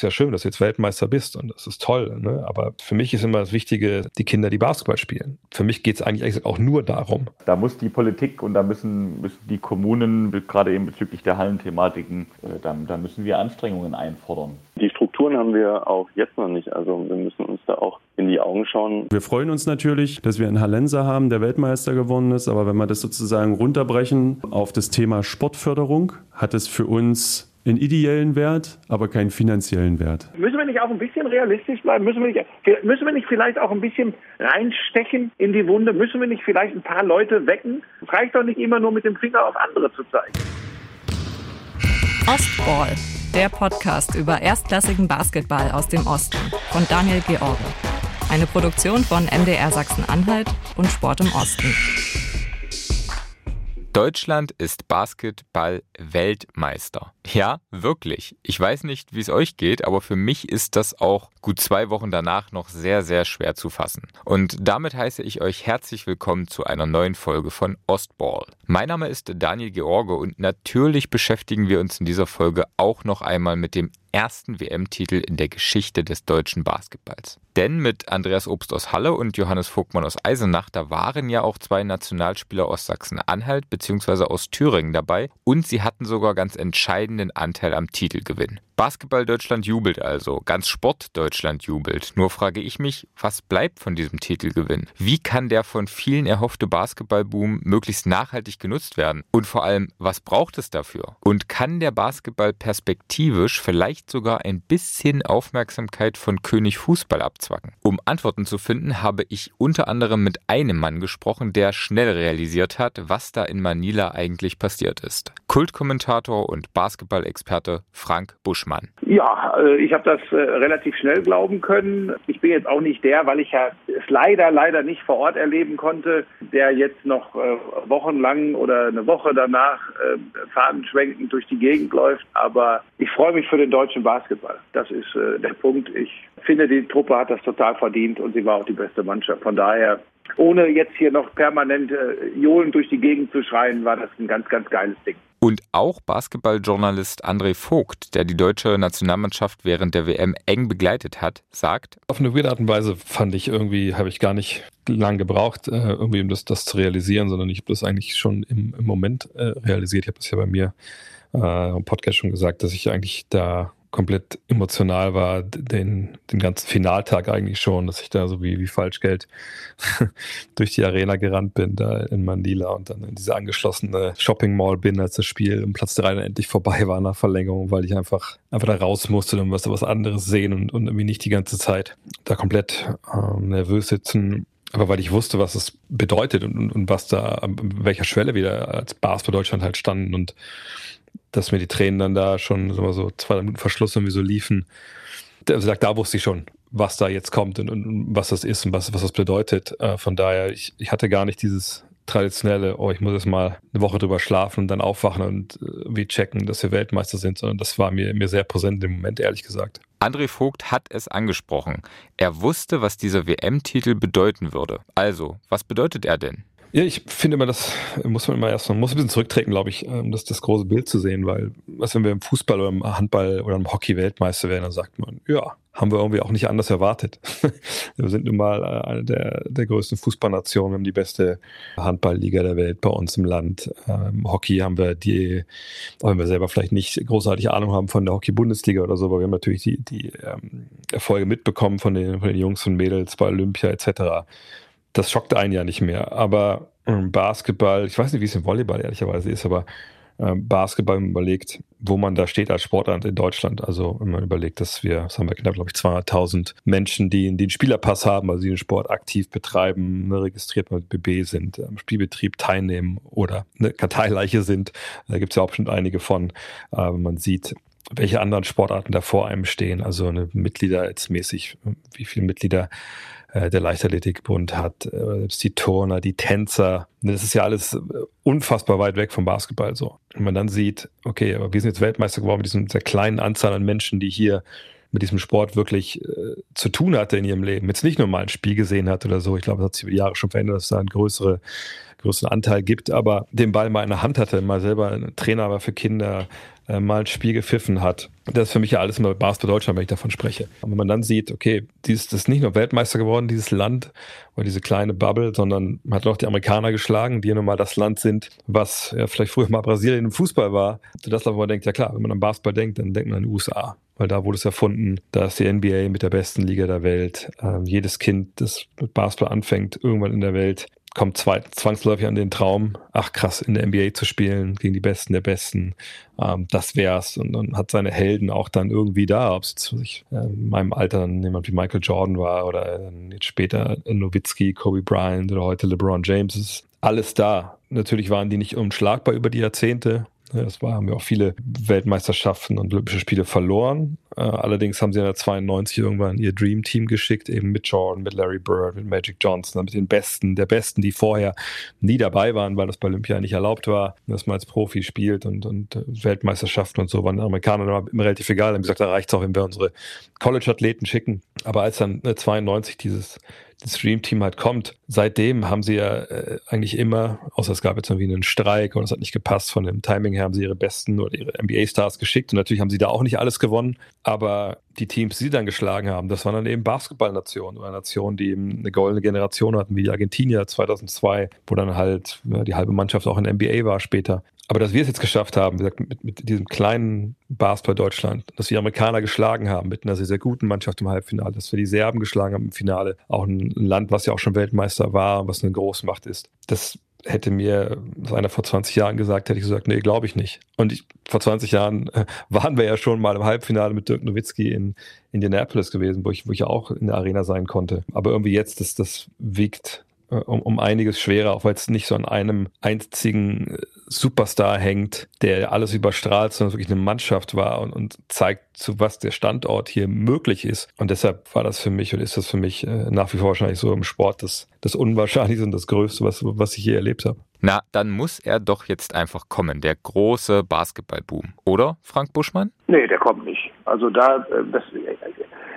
ist ja schön, dass du jetzt Weltmeister bist und das ist toll. Ne? Aber für mich ist immer das Wichtige, die Kinder, die Basketball spielen. Für mich geht es eigentlich auch nur darum. Da muss die Politik und da müssen, müssen die Kommunen, gerade eben bezüglich der Hallenthematiken, äh, da, da müssen wir Anstrengungen einfordern. Die Strukturen haben wir auch jetzt noch nicht. Also wir müssen uns da auch in die Augen schauen. Wir freuen uns natürlich, dass wir einen Hallenser haben, der Weltmeister geworden ist. Aber wenn wir das sozusagen runterbrechen auf das Thema Sportförderung, hat es für uns einen ideellen Wert, aber keinen finanziellen Wert. Müssen wir nicht auch ein bisschen realistisch bleiben? Müssen wir nicht, müssen wir nicht vielleicht auch ein bisschen reinstechen in die Wunde? Müssen wir nicht vielleicht ein paar Leute wecken? Es reicht doch nicht immer nur mit dem Finger auf andere zu zeigen. Ostball, der Podcast über erstklassigen Basketball aus dem Osten von Daniel George. Eine Produktion von MDR Sachsen-Anhalt und Sport im Osten. Deutschland ist Basketball-Weltmeister. Ja, wirklich. Ich weiß nicht, wie es euch geht, aber für mich ist das auch gut zwei Wochen danach noch sehr, sehr schwer zu fassen. Und damit heiße ich euch herzlich willkommen zu einer neuen Folge von Ostball. Mein Name ist Daniel George und natürlich beschäftigen wir uns in dieser Folge auch noch einmal mit dem ersten WM-Titel in der Geschichte des deutschen Basketballs. Denn mit Andreas Obst aus Halle und Johannes Vogtmann aus Eisenach, da waren ja auch zwei Nationalspieler aus Sachsen-Anhalt bzw. aus Thüringen dabei und sie hatten sogar ganz entscheidenden Anteil am Titelgewinn. Basketball Deutschland jubelt also, ganz Sport Deutschland jubelt. Nur frage ich mich, was bleibt von diesem Titelgewinn? Wie kann der von vielen erhoffte Basketballboom möglichst nachhaltig genutzt werden? Und vor allem, was braucht es dafür? Und kann der Basketball perspektivisch vielleicht sogar ein bisschen Aufmerksamkeit von König Fußball abzwacken? Um Antworten zu finden, habe ich unter anderem mit einem Mann gesprochen, der schnell realisiert hat, was da in Manila eigentlich passiert ist. Kultkommentator und Basketball-Experte Frank Buschmann. Buschmann? Ja, äh, ich habe das äh, relativ schnell glauben können. Ich bin jetzt auch nicht der, weil ich ja es leider, leider nicht vor Ort erleben konnte, der jetzt noch äh, wochenlang oder eine Woche danach fadenschwenkend durch die Gegend läuft. Aber ich freue mich für den deutschen Basketball. Das ist der Punkt. Ich finde, die Truppe hat das total verdient und sie war auch die beste Mannschaft. Von daher ohne jetzt hier noch permanent Johlen durch die Gegend zu schreien, war das ein ganz, ganz geiles Ding. Und auch Basketballjournalist André Vogt, der die deutsche Nationalmannschaft während der WM eng begleitet hat, sagt: Auf eine weirde Art und Weise fand ich irgendwie, habe ich gar nicht lang gebraucht, äh, irgendwie um das, das zu realisieren, sondern ich habe das eigentlich schon im, im Moment äh, realisiert. Ich habe das ja bei mir äh, im Podcast schon gesagt, dass ich eigentlich da komplett emotional war, den, den ganzen Finaltag eigentlich schon, dass ich da so wie, wie Falschgeld durch die Arena gerannt bin, da in Manila und dann in diese angeschlossene Shopping Mall bin, als das Spiel um Platz 3 dann endlich vorbei war nach Verlängerung, weil ich einfach, einfach da raus musste und was, was anderes sehen und, und irgendwie nicht die ganze Zeit da komplett ähm, nervös sitzen. Aber weil ich wusste, was es bedeutet und, und, und was da, an welcher Schwelle wir als Bars für Deutschland halt standen und dass mir die Tränen dann da schon so, so zwei Minuten Verschluss irgendwie so liefen. Also da, da wusste ich schon, was da jetzt kommt und, und was das ist und was, was das bedeutet. Äh, von daher, ich, ich hatte gar nicht dieses traditionelle, oh, ich muss jetzt mal eine Woche drüber schlafen und dann aufwachen und äh, wie checken, dass wir Weltmeister sind, sondern das war mir, mir sehr präsent im Moment, ehrlich gesagt. André Vogt hat es angesprochen. Er wusste, was dieser WM-Titel bedeuten würde. Also, was bedeutet er denn? Ja, ich finde immer, das muss man immer erst, man muss ein bisschen zurücktreten, glaube ich, um das, das große Bild zu sehen, weil, was, wenn wir im Fußball oder im Handball oder im Hockey Weltmeister werden, dann sagt man, ja, haben wir irgendwie auch nicht anders erwartet. wir sind nun mal äh, eine der, der größten Fußballnationen, wir haben die beste Handballliga der Welt bei uns im Land. Ähm, Hockey haben wir die, auch wenn wir selber vielleicht nicht großartig Ahnung haben von der Hockey-Bundesliga oder so, aber wir haben natürlich die, die ähm, Erfolge mitbekommen von den, von den Jungs und Mädels bei Olympia etc das schockt einen ja nicht mehr. Aber ähm, Basketball, ich weiß nicht, wie es im Volleyball ehrlicherweise ist, aber ähm, Basketball überlegt, wo man da steht als Sportart in Deutschland. Also wenn man überlegt, dass wir, das haben wir knapp, glaube ich, 200.000 Menschen, die, einen Spielerpass haben, also die den Sport aktiv betreiben, ne, registriert mit BB sind, am Spielbetrieb teilnehmen oder eine Karteileiche sind. Da gibt es ja auch bestimmt einige von. Aber man sieht, welche anderen Sportarten da vor einem stehen. Also eine Mitglieder jetzt mäßig, wie viele Mitglieder der Leichtathletikbund hat, äh, die Turner, die Tänzer. Das ist ja alles unfassbar weit weg vom Basketball so. Und man dann sieht, okay, aber wir sind jetzt Weltmeister geworden mit diesem, dieser kleinen Anzahl an Menschen, die hier mit diesem Sport wirklich äh, zu tun hatte in ihrem Leben. Jetzt nicht nur mal ein Spiel gesehen hat oder so. Ich glaube, das hat sich über Jahre schon verändert, dass es da einen größere, größeren Anteil gibt, aber den Ball mal in der Hand hatte, mal selber Trainer war für Kinder, äh, mal ein Spiel gepfiffen hat. Das ist für mich ja alles immer Basketball Deutschland, wenn ich davon spreche. Und wenn man dann sieht, okay, dieses, das ist nicht nur Weltmeister geworden, dieses Land oder diese kleine Bubble, sondern man hat auch die Amerikaner geschlagen, die ja nun mal das Land sind, was ja, vielleicht früher mal Brasilien im Fußball war. Sodass man denkt, ja klar, wenn man an Basketball denkt, dann denkt man an die USA weil da wurde es erfunden. Da ist die NBA mit der besten Liga der Welt. Ähm, jedes Kind, das mit Basketball anfängt, irgendwann in der Welt, kommt zwangsläufig an den Traum, ach krass, in der NBA zu spielen, gegen die Besten der Besten. Ähm, das wär's. Und, und hat seine Helden auch dann irgendwie da, ob es äh, in meinem Alter dann jemand wie Michael Jordan war oder äh, jetzt später Nowitzki, Kobe Bryant oder heute LeBron James, ist alles da. Natürlich waren die nicht unschlagbar über die Jahrzehnte, das war, haben wir auch viele Weltmeisterschaften und Olympische Spiele verloren. Äh, allerdings haben sie in der 92 irgendwann ihr Dream Team geschickt, eben mit Jordan, mit Larry Bird, mit Magic Johnson, mit den Besten, der Besten, die vorher nie dabei waren, weil das bei Olympia nicht erlaubt war, dass man als Profi spielt und, und äh, Weltmeisterschaften und so waren den Amerikanern immer relativ egal. Haben gesagt, da reicht es auch, wenn wir unsere College-Athleten schicken. Aber als dann 92 dieses das Stream-Team halt kommt. Seitdem haben sie ja äh, eigentlich immer, außer es gab jetzt irgendwie einen Streik und es hat nicht gepasst von dem Timing her, haben sie ihre besten oder ihre NBA-Stars geschickt und natürlich haben sie da auch nicht alles gewonnen, aber die Teams, die sie dann geschlagen haben, das waren dann eben Basketballnationen oder Nationen, die eben eine goldene Generation hatten, wie die Argentinier 2002, wo dann halt ja, die halbe Mannschaft auch in NBA war später. Aber dass wir es jetzt geschafft haben, wie gesagt, mit, mit diesem kleinen Basketball Deutschland, dass wir Amerikaner geschlagen haben mit einer sehr, sehr guten Mannschaft im Halbfinale, dass wir die Serben geschlagen haben im Finale, auch ein Land, was ja auch schon Weltmeister war, was eine Großmacht ist, das hätte mir einer vor 20 Jahren gesagt, hätte ich gesagt, nee, glaube ich nicht. Und ich, vor 20 Jahren äh, waren wir ja schon mal im Halbfinale mit Dirk Nowitzki in Indianapolis gewesen, wo ich, wo ich auch in der Arena sein konnte. Aber irgendwie jetzt, das, das wiegt äh, um, um einiges schwerer, auch weil es nicht so an einem einzigen äh, Superstar hängt, der alles überstrahlt, sondern wirklich eine Mannschaft war und, und zeigt, zu was der Standort hier möglich ist. Und deshalb war das für mich und ist das für mich äh, nach wie vor wahrscheinlich so im Sport das, das Unwahrscheinlichste und das Größte, was, was ich je erlebt habe. Na, dann muss er doch jetzt einfach kommen, der große Basketballboom, oder, Frank Buschmann? Nee, der kommt nicht. Also da, das,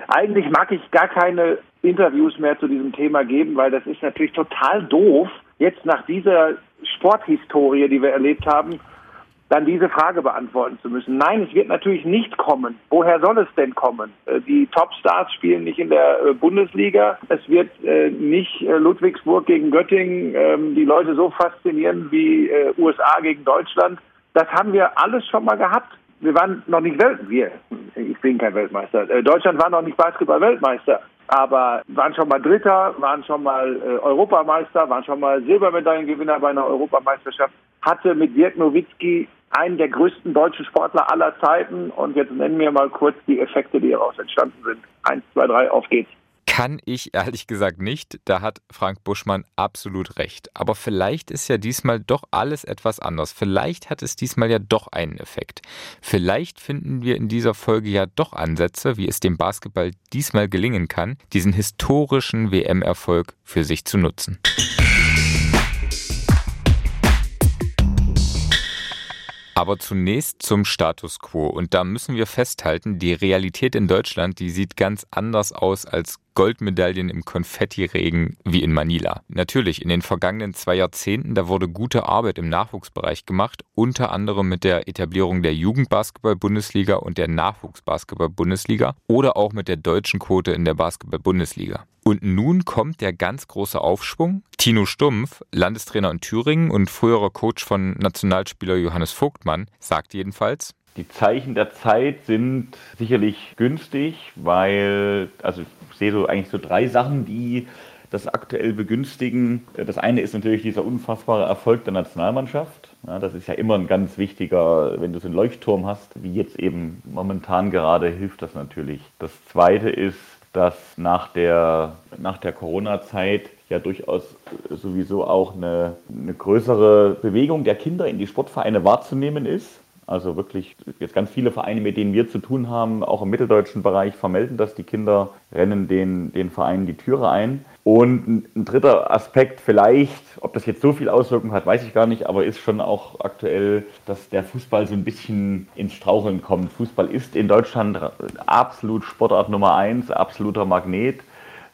eigentlich mag ich gar keine Interviews mehr zu diesem Thema geben, weil das ist natürlich total doof, jetzt nach dieser Sporthistorie, die wir erlebt haben, dann diese Frage beantworten zu müssen. Nein, es wird natürlich nicht kommen. Woher soll es denn kommen? Äh, die Topstars spielen nicht in der äh, Bundesliga. Es wird äh, nicht Ludwigsburg gegen Göttingen ähm, die Leute so faszinieren wie USA gegen Deutschland. Das haben wir alles schon mal gehabt wir waren noch nicht Welt, wir, ich bin kein Weltmeister. Äh, Deutschland war noch nicht Basketball-Weltmeister, aber waren schon mal Dritter, waren schon mal äh, Europameister, waren schon mal Silbermedaillengewinner bei einer Europameisterschaft, hatte mit Dirk Nowitzki einen der größten deutschen Sportler aller Zeiten und jetzt nennen wir mal kurz die Effekte, die daraus entstanden sind. Eins, zwei, drei, auf geht's kann ich ehrlich gesagt nicht. Da hat Frank Buschmann absolut recht. Aber vielleicht ist ja diesmal doch alles etwas anders. Vielleicht hat es diesmal ja doch einen Effekt. Vielleicht finden wir in dieser Folge ja doch Ansätze, wie es dem Basketball diesmal gelingen kann, diesen historischen WM-Erfolg für sich zu nutzen. Aber zunächst zum Status quo. Und da müssen wir festhalten, die Realität in Deutschland, die sieht ganz anders aus als Goldmedaillen im Konfettiregen wie in Manila. Natürlich, in den vergangenen zwei Jahrzehnten, da wurde gute Arbeit im Nachwuchsbereich gemacht, unter anderem mit der Etablierung der Jugendbasketball-Bundesliga und der Nachwuchsbasketball-Bundesliga oder auch mit der deutschen Quote in der Basketball-Bundesliga. Und nun kommt der ganz große Aufschwung. Tino Stumpf, Landestrainer in Thüringen und früherer Coach von Nationalspieler Johannes Vogtmann, sagt jedenfalls, die Zeichen der Zeit sind sicherlich günstig, weil, also ich sehe so eigentlich so drei Sachen, die das aktuell begünstigen. Das eine ist natürlich dieser unfassbare Erfolg der Nationalmannschaft. Ja, das ist ja immer ein ganz wichtiger, wenn du so einen Leuchtturm hast, wie jetzt eben momentan gerade, hilft das natürlich. Das zweite ist, dass nach der, nach der Corona-Zeit ja durchaus sowieso auch eine, eine größere Bewegung der Kinder in die Sportvereine wahrzunehmen ist. Also wirklich jetzt ganz viele Vereine, mit denen wir zu tun haben, auch im mitteldeutschen Bereich, vermelden das. Die Kinder rennen den, den Vereinen die Türe ein. Und ein dritter Aspekt vielleicht, ob das jetzt so viel Auswirkungen hat, weiß ich gar nicht, aber ist schon auch aktuell, dass der Fußball so ein bisschen ins Straucheln kommt. Fußball ist in Deutschland absolut Sportart Nummer eins, absoluter Magnet.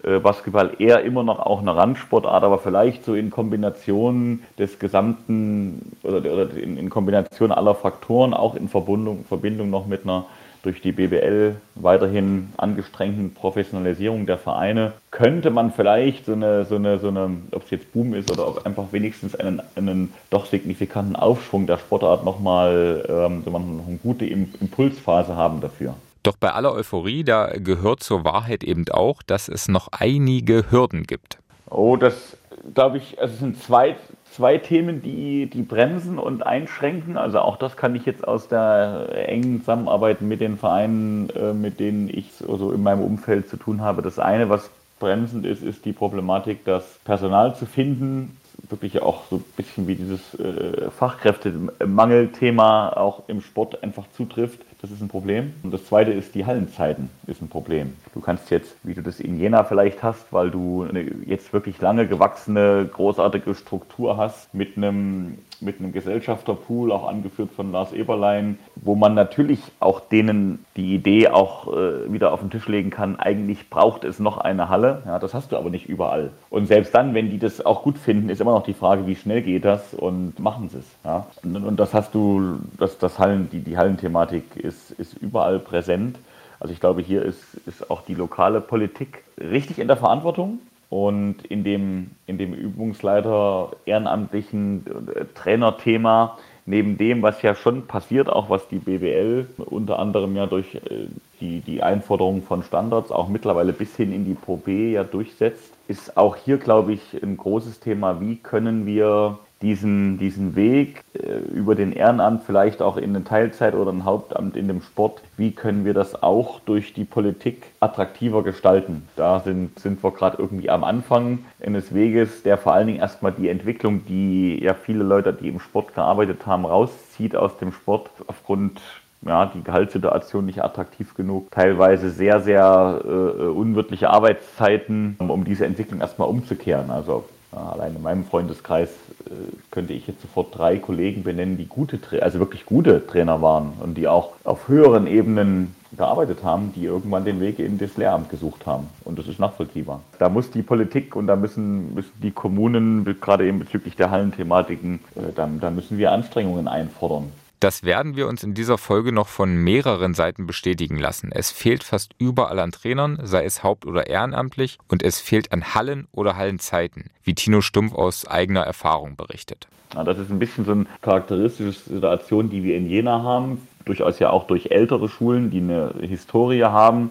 Äh, Basketball eher immer noch auch eine Randsportart, aber vielleicht so in Kombination des gesamten oder, oder in, in, Kombination aller Faktoren, auch in Verbindung, Verbindung noch mit einer durch die BBL weiterhin angestrengten Professionalisierung der Vereine, könnte man vielleicht so eine, so eine, so eine ob es jetzt Boom ist oder ob einfach wenigstens einen, einen doch signifikanten Aufschwung der Sportart nochmal ähm, so eine gute Impulsphase haben dafür. Doch bei aller Euphorie, da gehört zur Wahrheit eben auch, dass es noch einige Hürden gibt. Oh, das glaube ich, also es sind zwei, zwei Themen, die, die bremsen und einschränken. Also auch das kann ich jetzt aus der engen Zusammenarbeit mit den Vereinen, äh, mit denen ich so in meinem Umfeld zu tun habe. Das eine, was bremsend ist, ist die Problematik, das Personal zu finden. Wirklich auch so ein bisschen wie dieses äh, Fachkräftemangelthema auch im Sport einfach zutrifft das ist ein Problem. Und das zweite ist, die Hallenzeiten ist ein Problem. Du kannst jetzt, wie du das in Jena vielleicht hast, weil du eine jetzt wirklich lange gewachsene, großartige Struktur hast mit einem mit einem Gesellschafterpool, auch angeführt von Lars Eberlein, wo man natürlich auch denen die Idee auch äh, wieder auf den Tisch legen kann, eigentlich braucht es noch eine Halle. Ja, das hast du aber nicht überall. Und selbst dann, wenn die das auch gut finden, ist immer noch die Frage, wie schnell geht das und machen sie es. Ja? Und, und, das hast du, das, das Hallen, die, die Hallenthematik ist, ist überall präsent. Also ich glaube, hier ist, ist auch die lokale Politik richtig in der Verantwortung und in dem, in dem Übungsleiter ehrenamtlichen äh, Trainerthema, neben dem, was ja schon passiert, auch was die BWL unter anderem ja durch äh, die, die Einforderung von Standards auch mittlerweile bis hin in die Pro B ja durchsetzt, ist auch hier, glaube ich, ein großes Thema, wie können wir diesen, diesen Weg äh, über den Ehrenamt, vielleicht auch in eine Teilzeit oder ein Hauptamt in dem Sport, wie können wir das auch durch die Politik attraktiver gestalten? Da sind, sind wir gerade irgendwie am Anfang eines Weges, der vor allen Dingen erstmal die Entwicklung, die ja viele Leute, die im Sport gearbeitet haben, rauszieht aus dem Sport aufgrund ja, die Gehaltssituation nicht attraktiv genug, teilweise sehr, sehr äh, unwirtliche Arbeitszeiten, um diese Entwicklung erstmal umzukehren. Also Allein in meinem Freundeskreis äh, könnte ich jetzt sofort drei Kollegen benennen, die gute, also wirklich gute Trainer waren und die auch auf höheren Ebenen gearbeitet haben, die irgendwann den Weg in das Lehramt gesucht haben. Und das ist nachvollziehbar. Da muss die Politik und da müssen, müssen die Kommunen, gerade eben bezüglich der Hallenthematiken, äh, da, da müssen wir Anstrengungen einfordern. Das werden wir uns in dieser Folge noch von mehreren Seiten bestätigen lassen. Es fehlt fast überall an Trainern, sei es haupt- oder ehrenamtlich, und es fehlt an Hallen oder Hallenzeiten, wie Tino Stumpf aus eigener Erfahrung berichtet. Ja, das ist ein bisschen so eine charakteristische Situation, die wir in Jena haben, durchaus ja auch durch ältere Schulen, die eine Historie haben,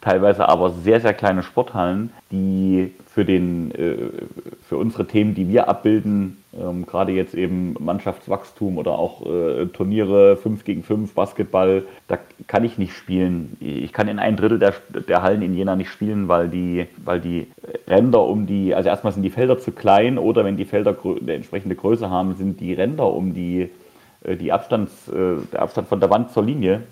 teilweise aber sehr, sehr kleine Sporthallen, die für, den, äh, für unsere Themen, die wir abbilden, ähm, gerade jetzt eben Mannschaftswachstum oder auch äh, Turniere 5 gegen 5, Basketball, da kann ich nicht spielen. Ich kann in ein Drittel der, der Hallen in Jena nicht spielen, weil die, weil die Ränder um die, also erstmal sind die Felder zu klein oder wenn die Felder eine entsprechende Größe haben, sind die Ränder um die, äh, die Abstands, der Abstand von der Wand zur Linie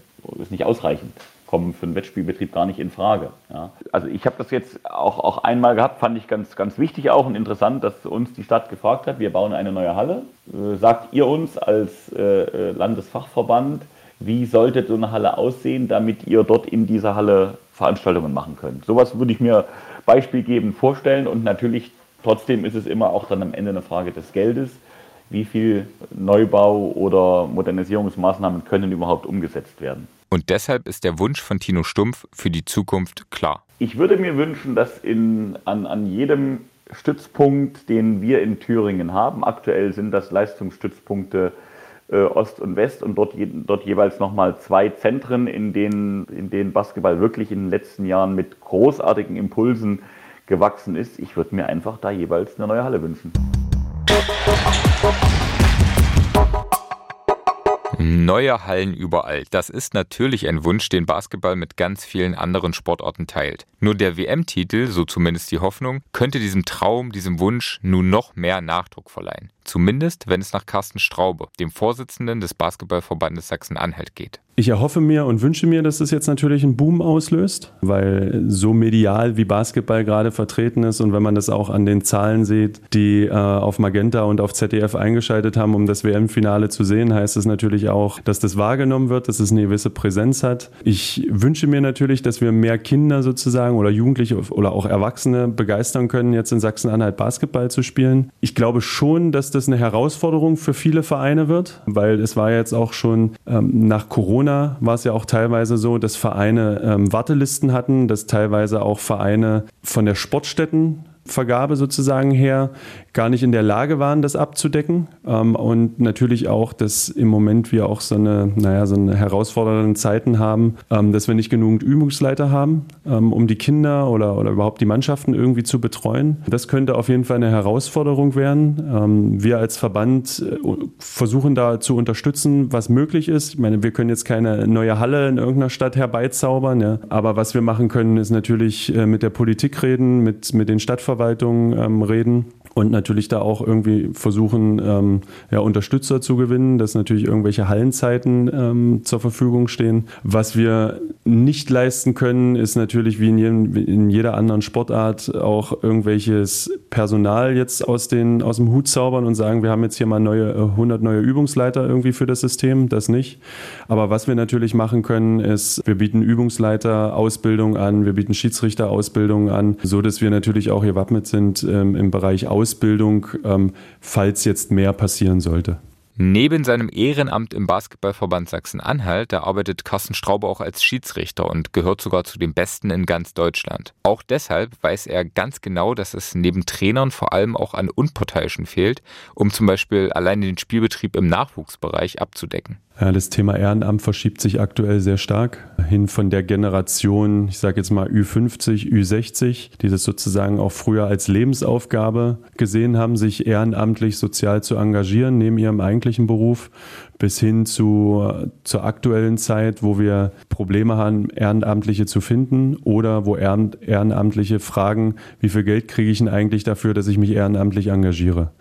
ist nicht ausreichend kommen für einen Wettspielbetrieb gar nicht in Frage. Ja. Also ich habe das jetzt auch, auch einmal gehabt, fand ich ganz, ganz wichtig auch und interessant, dass uns die Stadt gefragt hat, wir bauen eine neue Halle. Äh, sagt ihr uns als äh, äh, Landesfachverband, wie sollte so eine Halle aussehen, damit ihr dort in dieser Halle Veranstaltungen machen könnt? Sowas würde ich mir beispielgebend vorstellen und natürlich trotzdem ist es immer auch dann am Ende eine Frage des Geldes. Wie viel Neubau oder Modernisierungsmaßnahmen können überhaupt umgesetzt werden? Und deshalb ist der Wunsch von Tino Stumpf für die Zukunft klar. Ich würde mir wünschen, dass in, an, an jedem Stützpunkt, den wir in Thüringen haben, aktuell sind das Leistungsstützpunkte äh, Ost und West und dort, je, dort jeweils nochmal zwei Zentren, in denen, in denen Basketball wirklich in den letzten Jahren mit großartigen Impulsen gewachsen ist. Ich würde mir einfach da jeweils eine neue Halle wünschen. Neue Hallen überall. Das ist natürlich ein Wunsch, den Basketball mit ganz vielen anderen Sportarten teilt. Nur der WM-Titel, so zumindest die Hoffnung, könnte diesem Traum, diesem Wunsch nun noch mehr Nachdruck verleihen. Zumindest, wenn es nach Carsten Straube, dem Vorsitzenden des Basketballverbandes Sachsen-Anhalt, geht. Ich erhoffe mir und wünsche mir, dass das jetzt natürlich einen Boom auslöst, weil so medial wie Basketball gerade vertreten ist und wenn man das auch an den Zahlen sieht, die äh, auf Magenta und auf ZDF eingeschaltet haben, um das WM-Finale zu sehen, heißt es natürlich auch, dass das wahrgenommen wird, dass es eine gewisse Präsenz hat. Ich wünsche mir natürlich, dass wir mehr Kinder sozusagen oder Jugendliche oder auch Erwachsene begeistern können, jetzt in Sachsen-Anhalt Basketball zu spielen. Ich glaube schon, dass das eine Herausforderung für viele Vereine wird, weil es war jetzt auch schon ähm, nach Corona Corona war es ja auch teilweise so, dass Vereine ähm, Wartelisten hatten, dass teilweise auch Vereine von der Sportstättenvergabe sozusagen her gar nicht in der Lage waren, das abzudecken. Ähm, und natürlich auch, dass im Moment wir auch so eine, naja, so eine herausfordernden Zeiten haben, ähm, dass wir nicht genügend Übungsleiter haben, ähm, um die Kinder oder, oder überhaupt die Mannschaften irgendwie zu betreuen. Das könnte auf jeden Fall eine Herausforderung werden. wir als Verband äh, versuchen da zu unterstützen, was möglich ist. Ich meine, wir können jetzt keine neue Halle in irgendeiner Stadt herbeizaubern, ja. aber was wir machen können, ist natürlich äh, mit der Politik reden, mit, mit den Stadtverwaltungen ähm, reden und natürlich da auch irgendwie versuchen, ähm, ja, Unterstützer zu gewinnen, dass natürlich irgendwelche Hallenzeiten ähm, zur Verfügung stehen. Was wir nicht leisten können, ist natürlich wie in, jedem, in jeder anderen Sportart auch irgendwelches Personal jetzt aus, den, aus dem Hut zaubern und sagen, wir haben jetzt hier mal neue, 100 äh, neue Übungsleiter irgendwie für das System, das nicht. Aber was wir natürlich machen können, ist, wir bieten Übungsleiter Ausbildung an, wir bieten Schiedsrichter Ausbildung an, so dass wir natürlich auch gewappnet sind ähm, im Bereich Ausbildung Ausbildung, ähm, falls jetzt mehr passieren sollte. Neben seinem Ehrenamt im Basketballverband Sachsen-Anhalt, da arbeitet Carsten Straube auch als Schiedsrichter und gehört sogar zu den Besten in ganz Deutschland. Auch deshalb weiß er ganz genau, dass es neben Trainern vor allem auch an Unparteiischen fehlt, um zum Beispiel allein den Spielbetrieb im Nachwuchsbereich abzudecken. Ja, das Thema Ehrenamt verschiebt sich aktuell sehr stark hin von der Generation, ich sage jetzt mal Ü50, Ü60, die das sozusagen auch früher als Lebensaufgabe gesehen haben, sich ehrenamtlich sozial zu engagieren neben ihrem eigentlichen Beruf, bis hin zu, zur aktuellen Zeit, wo wir Probleme haben, Ehrenamtliche zu finden oder wo Ehrenamtliche fragen, wie viel Geld kriege ich denn eigentlich dafür, dass ich mich ehrenamtlich engagiere.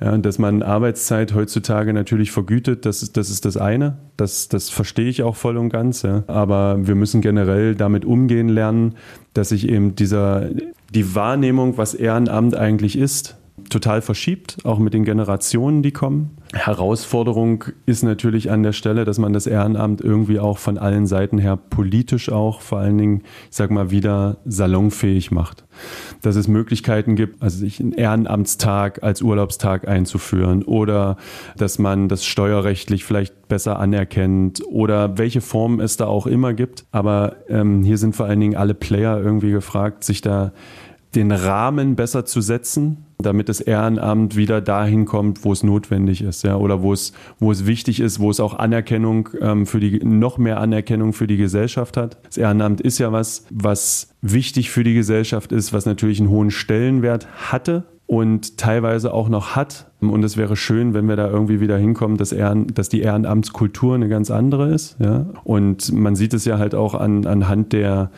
Ja, dass man Arbeitszeit heutzutage natürlich vergütet, das ist, das ist das eine. Das, das verstehe ich auch voll und ganz. Ja. Aber wir müssen generell damit umgehen lernen, dass sich eben dieser, die Wahrnehmung, was Ehrenamt eigentlich ist, total verschiebt, auch mit den Generationen, die kommen. Herausforderung ist natürlich an der Stelle, dass man das Ehrenamt irgendwie auch von allen Seiten her politisch auch vor allen Dingen, ich sag mal, wieder salonfähig macht. Dass es Möglichkeiten gibt, also sich einen Ehrenamtstag als Urlaubstag einzuführen oder dass man das steuerrechtlich vielleicht besser anerkennt oder welche Form es da auch immer gibt. Aber ähm, hier sind vor allen Dingen alle Player irgendwie gefragt, sich da den Rahmen besser zu setzen, damit das Ehrenamt wieder dahin kommt, wo es notwendig ist, ja, oder wo es, wo es wichtig ist, wo es auch Anerkennung ähm, für die, noch mehr Anerkennung für die Gesellschaft hat. Das Ehrenamt ist ja was, was wichtig für die Gesellschaft ist, was natürlich einen hohen Stellenwert hatte und teilweise auch noch hat. Und es wäre schön, wenn wir da irgendwie wieder hinkommen, dass, Ehren, dass die Ehrenamtskultur eine ganz andere ist. Ja? Und man sieht es ja halt auch an, anhand der,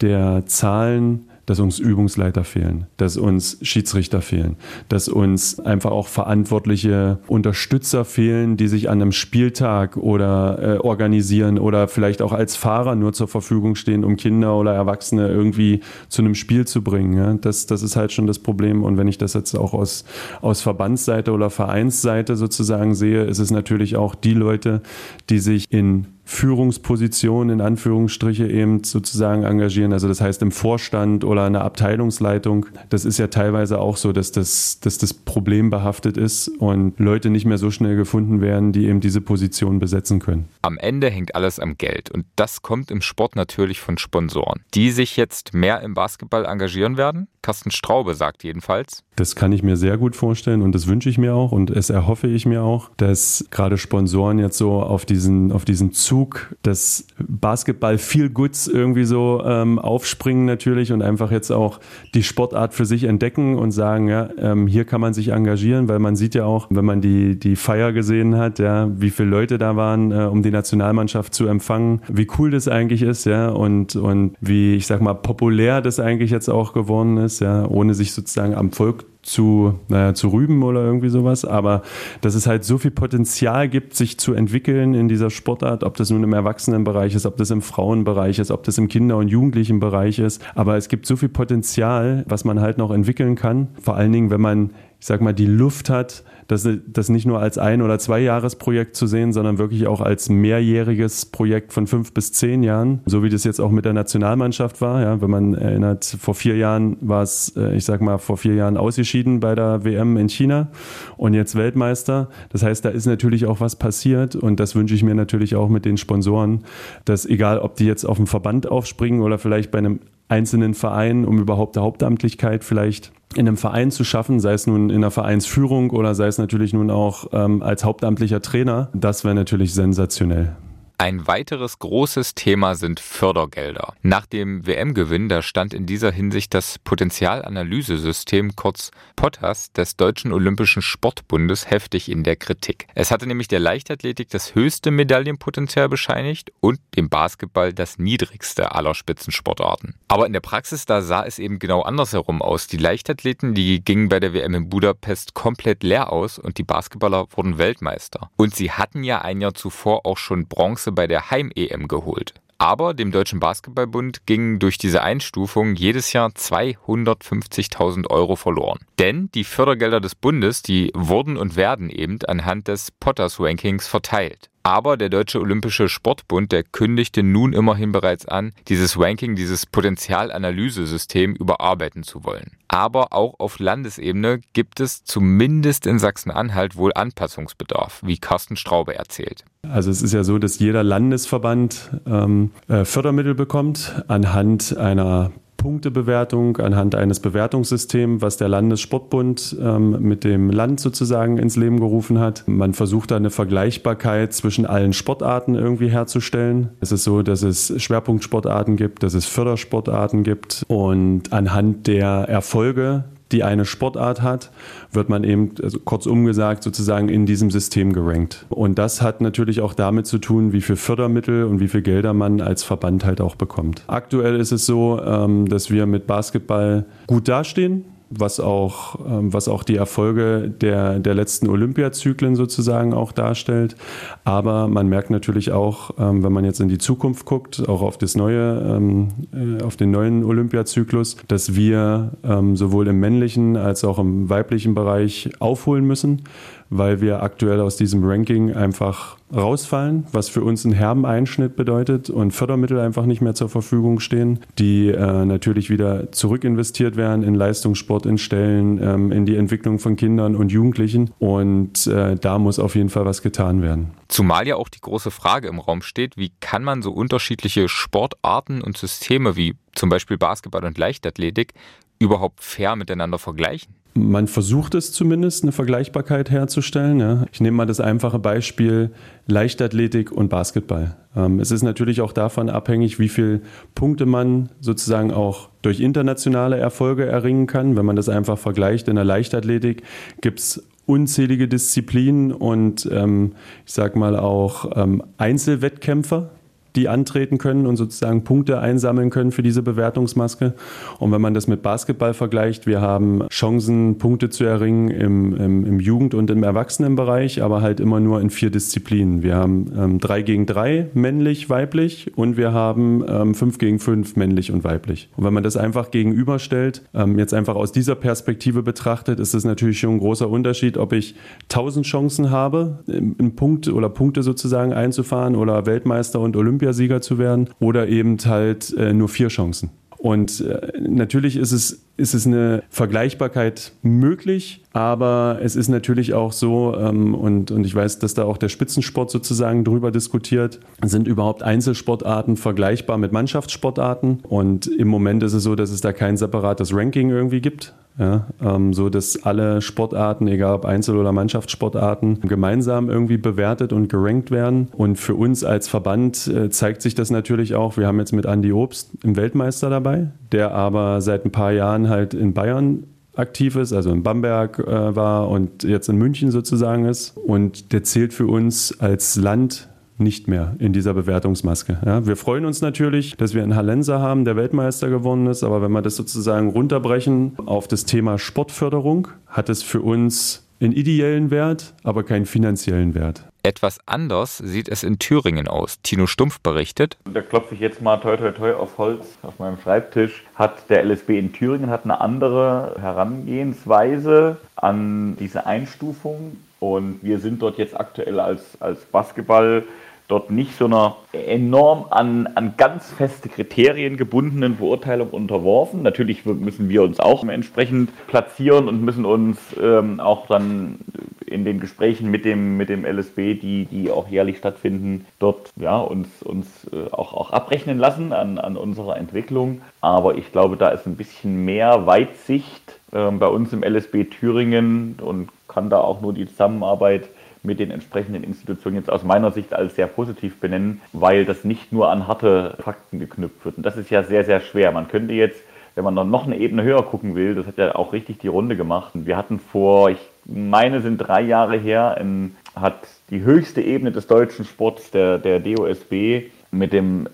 der Zahlen, dass uns Übungsleiter fehlen, dass uns Schiedsrichter fehlen, dass uns einfach auch verantwortliche Unterstützer fehlen, die sich an einem Spieltag oder äh, organisieren oder vielleicht auch als Fahrer nur zur Verfügung stehen, um Kinder oder Erwachsene irgendwie zu einem Spiel zu bringen. Ja? Das, das ist halt schon das Problem. Und wenn ich das jetzt auch aus, aus Verbandsseite oder Vereinsseite sozusagen sehe, ist es natürlich auch die Leute, die sich in Führungspositionen in Anführungsstriche eben sozusagen engagieren. Also das heißt im Vorstand oder einer Abteilungsleitung. Das ist ja teilweise auch so, dass das, dass das Problem behaftet ist und Leute nicht mehr so schnell gefunden werden, die eben diese Position besetzen können. Am Ende hängt alles am Geld und das kommt im Sport natürlich von Sponsoren, die sich jetzt mehr im Basketball engagieren werden. Carsten Straube sagt jedenfalls. Das kann ich mir sehr gut vorstellen und das wünsche ich mir auch und es erhoffe ich mir auch, dass gerade Sponsoren jetzt so auf diesen, auf diesen Zug des Basketball viel Goods irgendwie so ähm, aufspringen natürlich und einfach jetzt auch die Sportart für sich entdecken und sagen, ja, ähm, hier kann man sich engagieren, weil man sieht ja auch, wenn man die, die Feier gesehen hat, ja, wie viele Leute da waren, äh, um die Nationalmannschaft zu empfangen, wie cool das eigentlich ist, ja, und, und wie, ich sag mal, populär das eigentlich jetzt auch geworden ist ist, ja, ohne sich sozusagen am Volk zu, naja, zu rüben oder irgendwie sowas, aber dass es halt so viel Potenzial gibt, sich zu entwickeln in dieser Sportart, ob das nun im Erwachsenenbereich ist, ob das im Frauenbereich ist, ob das im Kinder- und Jugendlichenbereich ist. Aber es gibt so viel Potenzial, was man halt noch entwickeln kann. Vor allen Dingen, wenn man, ich sag mal, die Luft hat, das, das nicht nur als ein- oder zweijahresprojekt zu sehen, sondern wirklich auch als mehrjähriges Projekt von fünf bis zehn Jahren, so wie das jetzt auch mit der Nationalmannschaft war. Ja, wenn man erinnert, vor vier Jahren war es, äh, ich sag mal, vor vier Jahren ausgeschieden bei der WM in China und jetzt Weltmeister. Das heißt, da ist natürlich auch was passiert und das wünsche ich mir natürlich auch mit den Sponsoren, dass egal, ob die jetzt auf dem Verband aufspringen oder vielleicht bei einem einzelnen Verein, um überhaupt der Hauptamtlichkeit vielleicht in einem Verein zu schaffen, sei es nun in der Vereinsführung oder sei es natürlich nun auch ähm, als hauptamtlicher Trainer, das wäre natürlich sensationell. Ein weiteres großes Thema sind Fördergelder. Nach dem WM-Gewinn, da stand in dieser Hinsicht das Potenzialanalysesystem kurz POTAS des Deutschen Olympischen Sportbundes heftig in der Kritik. Es hatte nämlich der Leichtathletik das höchste Medaillenpotenzial bescheinigt und dem Basketball das niedrigste aller Spitzensportarten. Aber in der Praxis, da sah es eben genau andersherum aus. Die Leichtathleten, die gingen bei der WM in Budapest komplett leer aus und die Basketballer wurden Weltmeister. Und sie hatten ja ein Jahr zuvor auch schon Bronze Bronze bei der Heim-EM geholt. Aber dem Deutschen Basketballbund gingen durch diese Einstufung jedes Jahr 250.000 Euro verloren. Denn die Fördergelder des Bundes, die wurden und werden eben anhand des Potters-Rankings verteilt. Aber der Deutsche Olympische Sportbund, der kündigte nun immerhin bereits an, dieses Ranking, dieses Potenzialanalysesystem überarbeiten zu wollen. Aber auch auf Landesebene gibt es zumindest in Sachsen-Anhalt wohl Anpassungsbedarf, wie Carsten Straube erzählt. Also es ist ja so, dass jeder Landesverband ähm, äh, Fördermittel bekommt anhand einer Punktebewertung anhand eines Bewertungssystems, was der Landessportbund ähm, mit dem Land sozusagen ins Leben gerufen hat. Man versucht da eine Vergleichbarkeit zwischen allen Sportarten irgendwie herzustellen. Es ist so, dass es Schwerpunktsportarten gibt, dass es Fördersportarten gibt und anhand der Erfolge die eine Sportart hat, wird man eben, also kurzum gesagt, sozusagen in diesem System gerankt. Und das hat natürlich auch damit zu tun, wie viel Fördermittel und wie viel Gelder man als Verband halt auch bekommt. Aktuell ist es so, ähm, dass wir mit Basketball gut dastehen was auch, ähm, was auch die Erfolge der, der letzten Olympiazyklen sozusagen auch darstellt. Aber man merkt natürlich auch, ähm, wenn man jetzt in die Zukunft guckt, auch auf das neue, ähm, äh, auf den neuen Olympiazyklus, dass wir sowohl im männlichen als auch im weiblichen Bereich aufholen müssen weil wir aktuell aus diesem Ranking einfach rausfallen, was für uns einen herben Einschnitt bedeutet und Fördermittel einfach nicht mehr zur Verfügung stehen, die äh, natürlich wieder zurückinvestiert werden in Leistungssport, in Stellen, ähm, in die Entwicklung von Kindern und Jugendlichen und äh, da muss auf jeden Fall was getan werden. Zumal ja auch die große Frage im Raum steht, wie kann man so unterschiedliche Sportarten und Systeme wie zum Beispiel Basketball und Leichtathletik überhaupt fair miteinander vergleichen? Man versucht es zumindest, eine Vergleichbarkeit herzustellen. Ja. Ich nehme mal das einfache Beispiel Leichtathletik und Basketball. Ähm, es ist natürlich auch davon abhängig, wie viele Punkte man sozusagen auch durch internationale Erfolge erringen kann. Wenn man das einfach vergleicht, in der Leichtathletik gibt es unzählige Disziplinen und ähm, ich sage mal auch ähm, Einzelwettkämpfer die antreten können und sozusagen Punkte einsammeln können für diese Bewertungsmaske. Und wenn man das mit Basketball vergleicht, wir haben Chancen, Punkte zu erringen im, im, im Jugend- und im Erwachsenenbereich, aber halt immer nur in vier Disziplinen. Wir haben ähm, drei gegen drei, männlich, weiblich, und wir haben ähm, fünf gegen fünf, männlich und weiblich. Und wenn man das einfach gegenüberstellt, ähm, jetzt einfach aus dieser Perspektive betrachtet, ist es natürlich schon ein großer Unterschied, ob ich tausend Chancen habe, einen Punkt oder Punkte sozusagen einzufahren oder Weltmeister und Olympia Olympiasieger zu werden oder eben halt äh, nur vier Chancen. Und äh, natürlich ist es, ist es eine Vergleichbarkeit möglich, aber es ist natürlich auch so, ähm, und, und ich weiß, dass da auch der Spitzensport sozusagen drüber diskutiert, sind überhaupt Einzelsportarten vergleichbar mit Mannschaftssportarten? Und im Moment ist es so, dass es da kein separates Ranking irgendwie gibt. Ja, ähm, so dass alle Sportarten, egal ob Einzel- oder Mannschaftssportarten, gemeinsam irgendwie bewertet und gerankt werden. Und für uns als Verband äh, zeigt sich das natürlich auch. Wir haben jetzt mit Andy Obst einen Weltmeister dabei, der aber seit ein paar Jahren halt in Bayern aktiv ist, also in Bamberg äh, war und jetzt in München sozusagen ist. Und der zählt für uns als Land nicht mehr in dieser Bewertungsmaske. Ja, wir freuen uns natürlich, dass wir einen Hallenser haben, der Weltmeister geworden ist, aber wenn wir das sozusagen runterbrechen auf das Thema Sportförderung, hat es für uns einen ideellen Wert, aber keinen finanziellen Wert. Etwas anders sieht es in Thüringen aus. Tino Stumpf berichtet. Da klopfe ich jetzt mal toi toi toi auf Holz auf meinem Schreibtisch. Hat der LSB in Thüringen hat eine andere Herangehensweise an diese Einstufung. Und wir sind dort jetzt aktuell als, als Basketball dort nicht so einer enorm an, an ganz feste Kriterien gebundenen Beurteilung unterworfen. Natürlich müssen wir uns auch entsprechend platzieren und müssen uns ähm, auch dann in den Gesprächen mit dem, mit dem LSB, die, die auch jährlich stattfinden, dort ja, uns, uns äh, auch, auch abrechnen lassen an, an unserer Entwicklung. Aber ich glaube, da ist ein bisschen mehr Weitsicht äh, bei uns im LSB Thüringen und kann da auch nur die Zusammenarbeit mit den entsprechenden Institutionen jetzt aus meiner Sicht als sehr positiv benennen, weil das nicht nur an harte Fakten geknüpft wird. Und das ist ja sehr, sehr schwer. Man könnte jetzt, wenn man noch eine Ebene höher gucken will, das hat ja auch richtig die Runde gemacht. Wir hatten vor, ich meine, sind drei Jahre her, in, hat die höchste Ebene des deutschen Sports, der, der DOSB, mit dem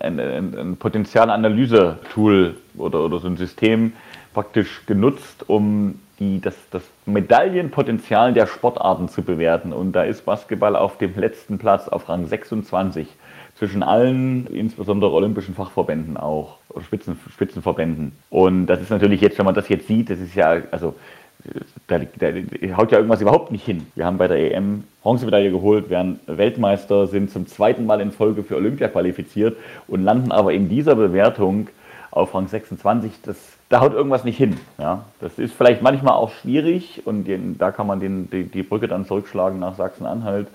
Potenzialanalyse-Tool oder, oder so ein System praktisch genutzt, um die, das, das Medaillenpotenzial der Sportarten zu bewerten. Und da ist Basketball auf dem letzten Platz, auf Rang 26, zwischen allen, insbesondere olympischen Fachverbänden auch, Spitzen, Spitzenverbänden. Und das ist natürlich jetzt, wenn man das jetzt sieht, das ist ja, also da, da, haut ja irgendwas überhaupt nicht hin. Wir haben bei der EM Bronzemedaille geholt, werden Weltmeister, sind zum zweiten Mal in Folge für Olympia qualifiziert und landen aber in dieser Bewertung auf Rang 26. Das da haut irgendwas nicht hin. Ja? Das ist vielleicht manchmal auch schwierig und den, da kann man den, die, die Brücke dann zurückschlagen nach Sachsen-Anhalt.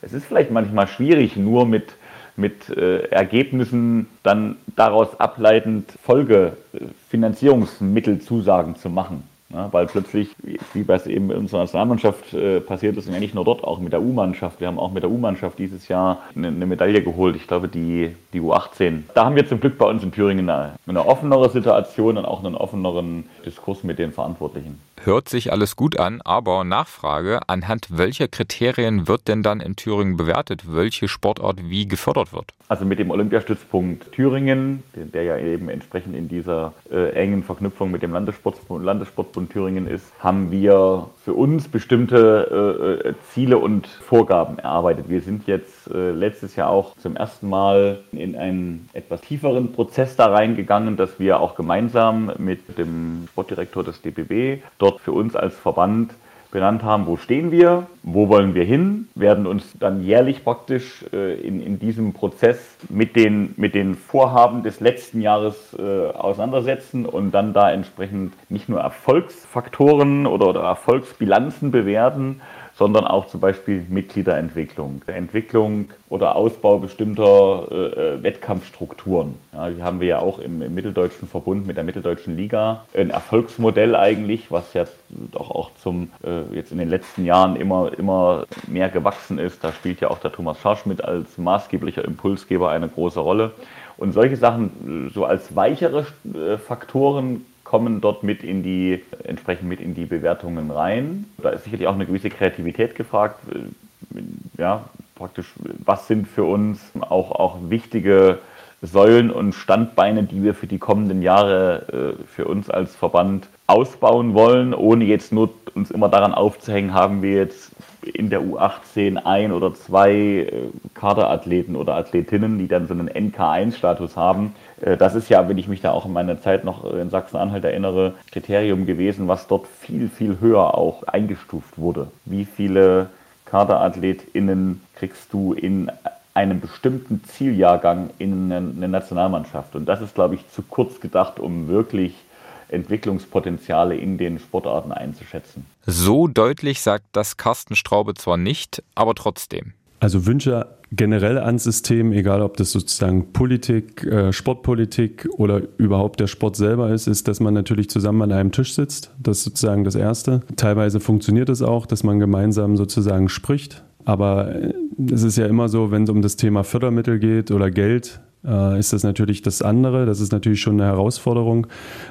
Es ist vielleicht manchmal schwierig, nur mit, mit äh, Ergebnissen dann daraus ableitend Folgefinanzierungsmittelzusagen zu machen. Ja, weil plötzlich, wie bei es eben in unserer Nationalmannschaft äh, passiert ist, und ja nicht nur dort, auch mit der U-Mannschaft. Wir haben auch mit der U-Mannschaft dieses Jahr eine, eine, Medaille geholt. Ich glaube, die, die U18. Da haben wir zum Glück bei uns in Thüringen eine, eine offenere Situation und auch einen offeneren Diskurs mit den Verantwortlichen. Hört sich alles gut an, aber Nachfrage, anhand welcher Kriterien wird denn dann in Thüringen bewertet, welche Sportart wie gefördert wird? Also mit dem Olympiastützpunkt Thüringen, der ja eben entsprechend in dieser äh, engen Verknüpfung mit dem Landessportbund, Landessportbund Thüringen ist, haben wir für uns bestimmte äh, äh, Ziele und Vorgaben erarbeitet. Wir sind jetzt äh, letztes Jahr auch zum ersten Mal in einen etwas tieferen Prozess da reingegangen, dass wir auch gemeinsam mit dem Sportdirektor des DBB dort für uns als Verband benannt haben, wo stehen wir, wo wollen wir hin, werden uns dann jährlich praktisch äh, in, in diesem Prozess mit den, mit den Vorhaben des letzten Jahres äh, auseinandersetzen und dann da entsprechend nicht nur Erfolgsfaktoren oder, oder Erfolgsbilanzen bewerten, sondern auch zum Beispiel Mitgliederentwicklung, Entwicklung oder Ausbau bestimmter äh, äh, Wettkampfstrukturen. Ja, die haben wir ja auch im, im, Mitteldeutschen Verbund mit der Mitteldeutschen Liga. Ein Erfolgsmodell eigentlich, was ja doch auch zum äh, jetzt in den letzten Jahren immer, immer mehr gewachsen ist. Da spielt ja auch der Thomas Scharschmidt als maßgeblicher Impulsgeber eine große Rolle. Und solche Sachen so als weichere äh, Faktoren kommen dort mit in die, entsprechend mit in die Bewertungen rein. Da ist sicherlich auch eine gewisse Kreativität gefragt. Ja, praktisch, was sind für uns auch, auch wichtige Säulen und Standbeine, die wir für die kommenden Jahre äh, für uns als Verband ausbauen wollen, ohne jetzt nur uns immer daran aufzuhängen, haben wir jetzt in der U18 ein oder zwei äh, Kaderathleten oder Athletinnen, die dann so einen NK1-Status haben, äh, das ist ja, wenn ich mich da auch in meiner Zeit noch in Sachsen-Anhalt erinnere, Kriterium gewesen, was dort viel, viel höher auch eingestuft wurde. Wie viele KaderathletInnen kriegst du in einem bestimmten Zieljahrgang in eine Nationalmannschaft? Und das ist, glaube ich, zu kurz gedacht, um wirklich Entwicklungspotenziale in den Sportarten einzuschätzen. So deutlich sagt das Carsten Straube zwar nicht, aber trotzdem. Also Wünsche generell ans System, egal ob das sozusagen Politik, äh, Sportpolitik oder überhaupt der Sport selber ist, ist, dass man natürlich zusammen an einem Tisch sitzt. Das ist sozusagen das Erste. Teilweise funktioniert es auch, dass man gemeinsam sozusagen spricht. Aber äh, es ist ja immer so, wenn es um das Thema Fördermittel geht oder Geld, ist das natürlich das andere. Das ist natürlich schon eine Herausforderung,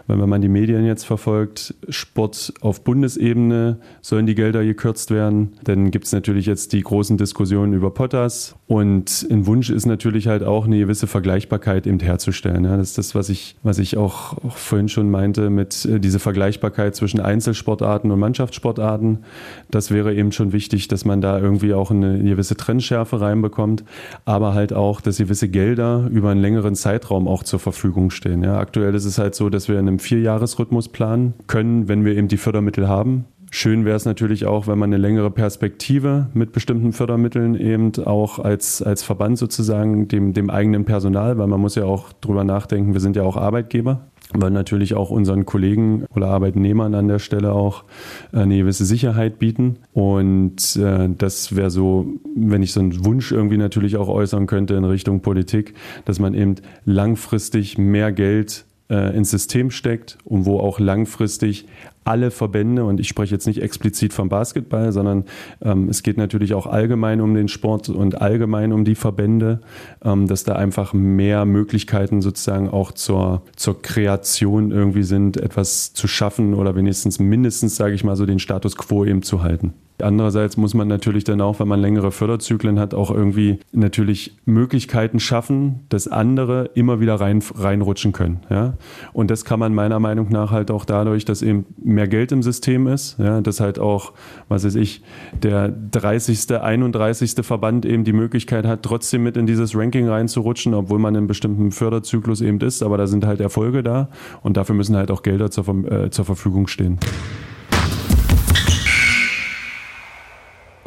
weil wenn man die Medien jetzt verfolgt, Sport auf Bundesebene, sollen die Gelder gekürzt werden. Dann gibt es natürlich jetzt die großen Diskussionen über Potters. Und ein Wunsch ist natürlich halt auch eine gewisse Vergleichbarkeit eben herzustellen. Ja, das ist das, was ich, was ich auch, auch vorhin schon meinte, mit äh, dieser Vergleichbarkeit zwischen Einzelsportarten und Mannschaftssportarten. Das wäre eben schon wichtig, dass man da irgendwie auch eine gewisse Trennschärfe reinbekommt, aber halt auch, dass gewisse Gelder über einen längeren Zeitraum auch zur Verfügung stehen. Ja, aktuell ist es halt so, dass wir in einem Vierjahresrhythmus planen können, wenn wir eben die Fördermittel haben. Schön wäre es natürlich auch, wenn man eine längere Perspektive mit bestimmten Fördermitteln eben auch als, als Verband sozusagen dem, dem eigenen Personal, weil man muss ja auch drüber nachdenken, wir sind ja auch Arbeitgeber, wollen natürlich auch unseren Kollegen oder Arbeitnehmern an der Stelle auch eine gewisse Sicherheit bieten. Und äh, das wäre so, wenn ich so einen Wunsch irgendwie natürlich auch äußern könnte in Richtung Politik, dass man eben langfristig mehr Geld äh, ins System steckt und wo auch langfristig alle Verbände, und ich spreche jetzt nicht explizit vom Basketball, sondern ähm, es geht natürlich auch allgemein um den Sport und allgemein um die Verbände, ähm, dass da einfach mehr Möglichkeiten sozusagen auch zur, zur Kreation irgendwie sind, etwas zu schaffen oder wenigstens mindestens, sage ich mal, so den Status quo eben zu halten. Andererseits muss man natürlich dann auch, wenn man längere Förderzyklen hat, auch irgendwie natürlich Möglichkeiten schaffen, dass andere immer wieder rein, reinrutschen können. Ja? Und das kann man meiner Meinung nach halt auch dadurch, dass eben mehr Geld im System ist, ja? dass halt auch, was weiß ich, der 30., 31. Verband eben die Möglichkeit hat, trotzdem mit in dieses Ranking reinzurutschen, obwohl man in einem bestimmten Förderzyklus eben ist, aber da sind halt Erfolge da und dafür müssen halt auch Gelder zur, äh, zur Verfügung stehen.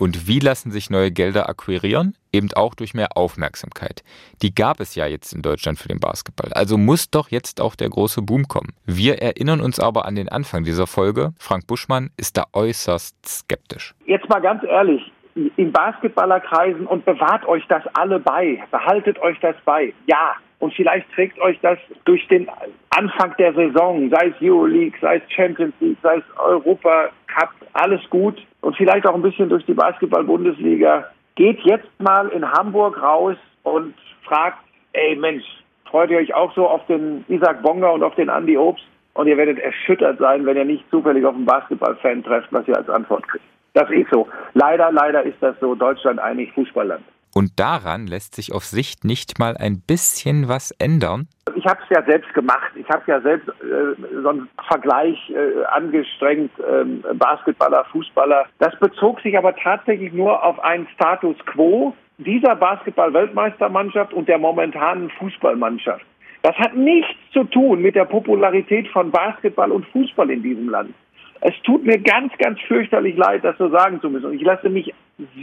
Und wie lassen sich neue Gelder akquirieren? Eben auch durch mehr Aufmerksamkeit. Die gab es ja jetzt in Deutschland für den Basketball. Also muss doch jetzt auch der große Boom kommen. Wir erinnern uns aber an den Anfang dieser Folge. Frank Buschmann ist da äußerst skeptisch. Jetzt mal ganz ehrlich, in Basketballerkreisen und bewahrt euch das alle bei. Behaltet euch das bei. Ja. Und vielleicht trägt euch das durch den Anfang der Saison, sei es Euroleague, sei es Champions League, sei es Europa Cup, alles gut. Und vielleicht auch ein bisschen durch die Basketball-Bundesliga. Geht jetzt mal in Hamburg raus und fragt, ey Mensch, freut ihr euch auch so auf den Isaac Bonga und auf den Andy Obst? Und ihr werdet erschüttert sein, wenn ihr nicht zufällig auf einen Basketball-Fan trefft, was ihr als Antwort kriegt. Das ist so. Leider, leider ist das so. Deutschland eigentlich Fußballland. Und daran lässt sich auf Sicht nicht mal ein bisschen was ändern? Ich habe es ja selbst gemacht. Ich habe ja selbst äh, so einen Vergleich äh, angestrengt, äh, Basketballer, Fußballer. Das bezog sich aber tatsächlich nur auf einen Status quo dieser Basketball-Weltmeistermannschaft und der momentanen Fußballmannschaft. Das hat nichts zu tun mit der Popularität von Basketball und Fußball in diesem Land. Es tut mir ganz, ganz fürchterlich leid, das so sagen zu müssen. Und ich lasse mich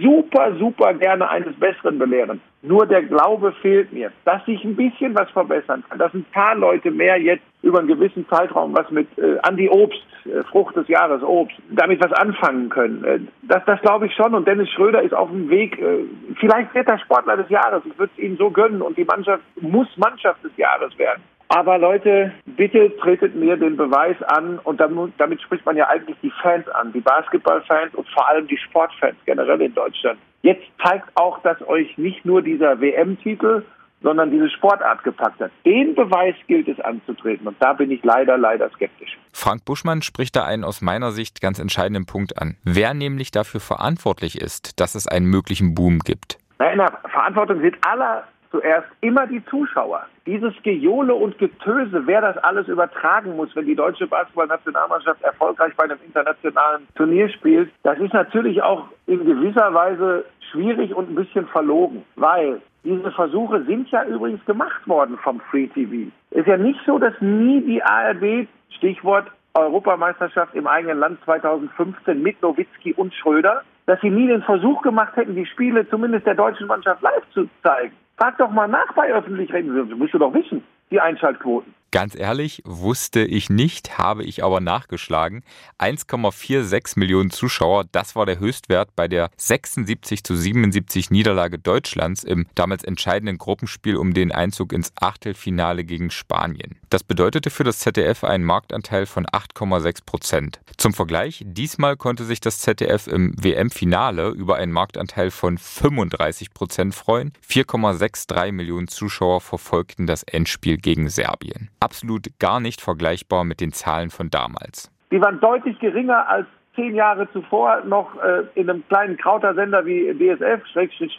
super, super gerne eines Besseren belehren. Nur der Glaube fehlt mir, dass sich ein bisschen was verbessern kann, dass ein paar Leute mehr jetzt über einen gewissen Zeitraum was mit äh, Andi Obst, äh, Frucht des Jahres Obst, damit was anfangen können. Äh, das, das glaube ich schon. Und Dennis Schröder ist auf dem Weg. Äh, vielleicht wird er Sportler des Jahres. Ich würde es ihm so gönnen. Und die Mannschaft muss Mannschaft des Jahres werden. Aber Leute, bitte tretet mir den Beweis an und damit, damit spricht man ja eigentlich die Fans an, die Basketballfans und vor allem die Sportfans generell in Deutschland. Jetzt zeigt auch, dass euch nicht nur dieser WM-Titel, sondern diese Sportart gepackt hat. Den Beweis gilt es anzutreten und da bin ich leider, leider skeptisch. Frank Buschmann spricht da einen aus meiner Sicht ganz entscheidenden Punkt an. Wer nämlich dafür verantwortlich ist, dass es einen möglichen Boom gibt. Na, in der Verantwortung sind aller zuerst immer die Zuschauer. Dieses Gejohle und Getöse, wer das alles übertragen muss, wenn die deutsche Basketballnationalmannschaft erfolgreich bei einem internationalen Turnier spielt, das ist natürlich auch in gewisser Weise schwierig und ein bisschen verlogen, weil diese Versuche sind ja übrigens gemacht worden vom Free TV. Ist ja nicht so, dass nie die ARD, Stichwort Europameisterschaft im eigenen Land 2015 mit Nowitzki und Schröder, dass sie nie den Versuch gemacht hätten, die Spiele zumindest der deutschen Mannschaft live zu zeigen. Frag doch mal nach bei öffentlich-rechtlichen. Das müsst ihr doch wissen, die Einschaltquoten. Ganz ehrlich, wusste ich nicht, habe ich aber nachgeschlagen. 1,46 Millionen Zuschauer, das war der Höchstwert bei der 76 zu 77 Niederlage Deutschlands im damals entscheidenden Gruppenspiel um den Einzug ins Achtelfinale gegen Spanien. Das bedeutete für das ZDF einen Marktanteil von 8,6 Prozent. Zum Vergleich, diesmal konnte sich das ZDF im WM-Finale über einen Marktanteil von 35 Prozent freuen. 4,63 Millionen Zuschauer verfolgten das Endspiel gegen Serbien absolut gar nicht vergleichbar mit den Zahlen von damals. Die waren deutlich geringer als zehn Jahre zuvor noch äh, in einem kleinen Krautersender wie DSF,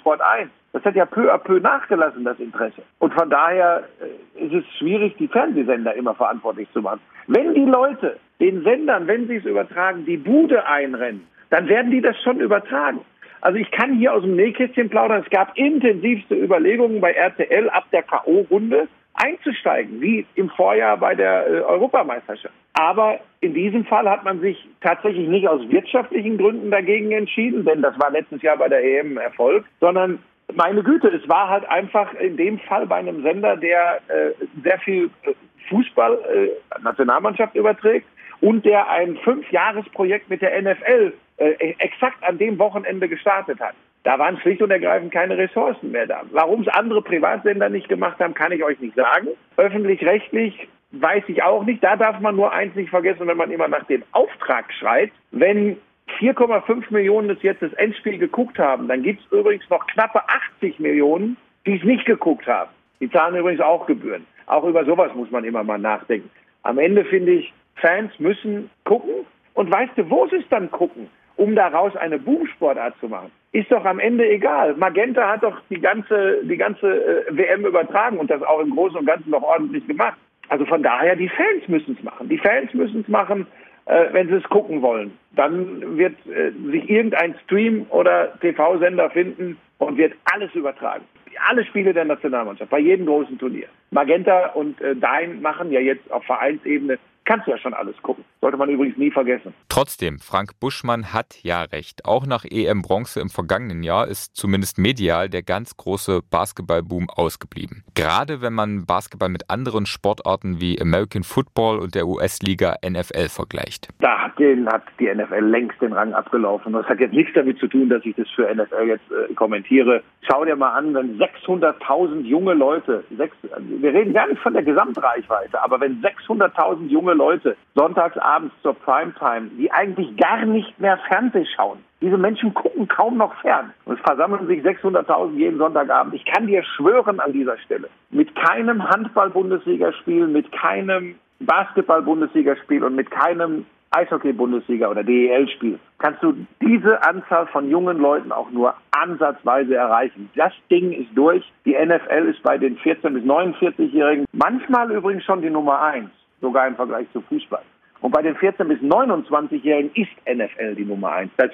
Sport 1. Das hat ja peu à peu nachgelassen, das Interesse. Und von daher äh, ist es schwierig, die Fernsehsender immer verantwortlich zu machen. Wenn die Leute den Sendern, wenn sie es übertragen, die Bude einrennen, dann werden die das schon übertragen. Also ich kann hier aus dem Nähkästchen plaudern. Es gab intensivste Überlegungen bei RTL ab der K.O.-Runde einzusteigen, wie im Vorjahr bei der äh, Europameisterschaft. Aber in diesem Fall hat man sich tatsächlich nicht aus wirtschaftlichen Gründen dagegen entschieden, denn das war letztes Jahr bei der EM ein Erfolg, sondern meine Güte, es war halt einfach in dem Fall bei einem Sender, der äh, sehr viel äh, Fußball äh, Nationalmannschaft überträgt und der ein Fünfjahresprojekt mit der NFL äh, exakt an dem Wochenende gestartet hat. Da waren schlicht und ergreifend keine Ressourcen mehr da. Warum es andere Privatsender nicht gemacht haben, kann ich euch nicht sagen. Öffentlich-rechtlich weiß ich auch nicht. Da darf man nur eins nicht vergessen, wenn man immer nach dem Auftrag schreit. Wenn 4,5 Millionen das jetzt das Endspiel geguckt haben, dann gibt es übrigens noch knappe 80 Millionen, die es nicht geguckt haben. Die zahlen übrigens auch Gebühren. Auch über sowas muss man immer mal nachdenken. Am Ende finde ich, Fans müssen gucken. Und weißt du, wo sie es dann gucken? um daraus eine Boomsportart zu machen. Ist doch am Ende egal. Magenta hat doch die ganze, die ganze äh, WM übertragen und das auch im Großen und Ganzen noch ordentlich gemacht. Also von daher, die Fans müssen es machen. Die Fans müssen es machen, äh, wenn sie es gucken wollen. Dann wird äh, sich irgendein Stream oder TV-Sender finden und wird alles übertragen. Alle Spiele der Nationalmannschaft, bei jedem großen Turnier. Magenta und äh, Dein machen ja jetzt auf Vereinsebene kannst du ja schon alles gucken. Sollte man übrigens nie vergessen. Trotzdem, Frank Buschmann hat ja recht. Auch nach EM Bronze im vergangenen Jahr ist zumindest medial der ganz große Basketballboom ausgeblieben. Gerade wenn man Basketball mit anderen Sportarten wie American Football und der US-Liga NFL vergleicht. Da hat, den, hat die NFL längst den Rang abgelaufen. Das hat jetzt nichts damit zu tun, dass ich das für NFL jetzt äh, kommentiere. Schau dir mal an, wenn 600.000 junge Leute, sechs, wir reden gar nicht von der Gesamtreichweite, aber wenn 600.000 junge junge Leute sonntagsabends zur Primetime, die eigentlich gar nicht mehr Fernseh schauen. Diese Menschen gucken kaum noch fern. Und es versammeln sich 600.000 jeden Sonntagabend. Ich kann dir schwören an dieser Stelle, mit keinem Handball-Bundesligaspiel, mit keinem Basketball-Bundesligaspiel und mit keinem Eishockey-Bundesliga oder DEL-Spiel kannst du diese Anzahl von jungen Leuten auch nur ansatzweise erreichen. Das Ding ist durch. Die NFL ist bei den 14- bis 49-Jährigen manchmal übrigens schon die Nummer eins sogar im Vergleich zu Fußball. Und bei den 14- bis 29-Jährigen ist NFL die Nummer eins. Das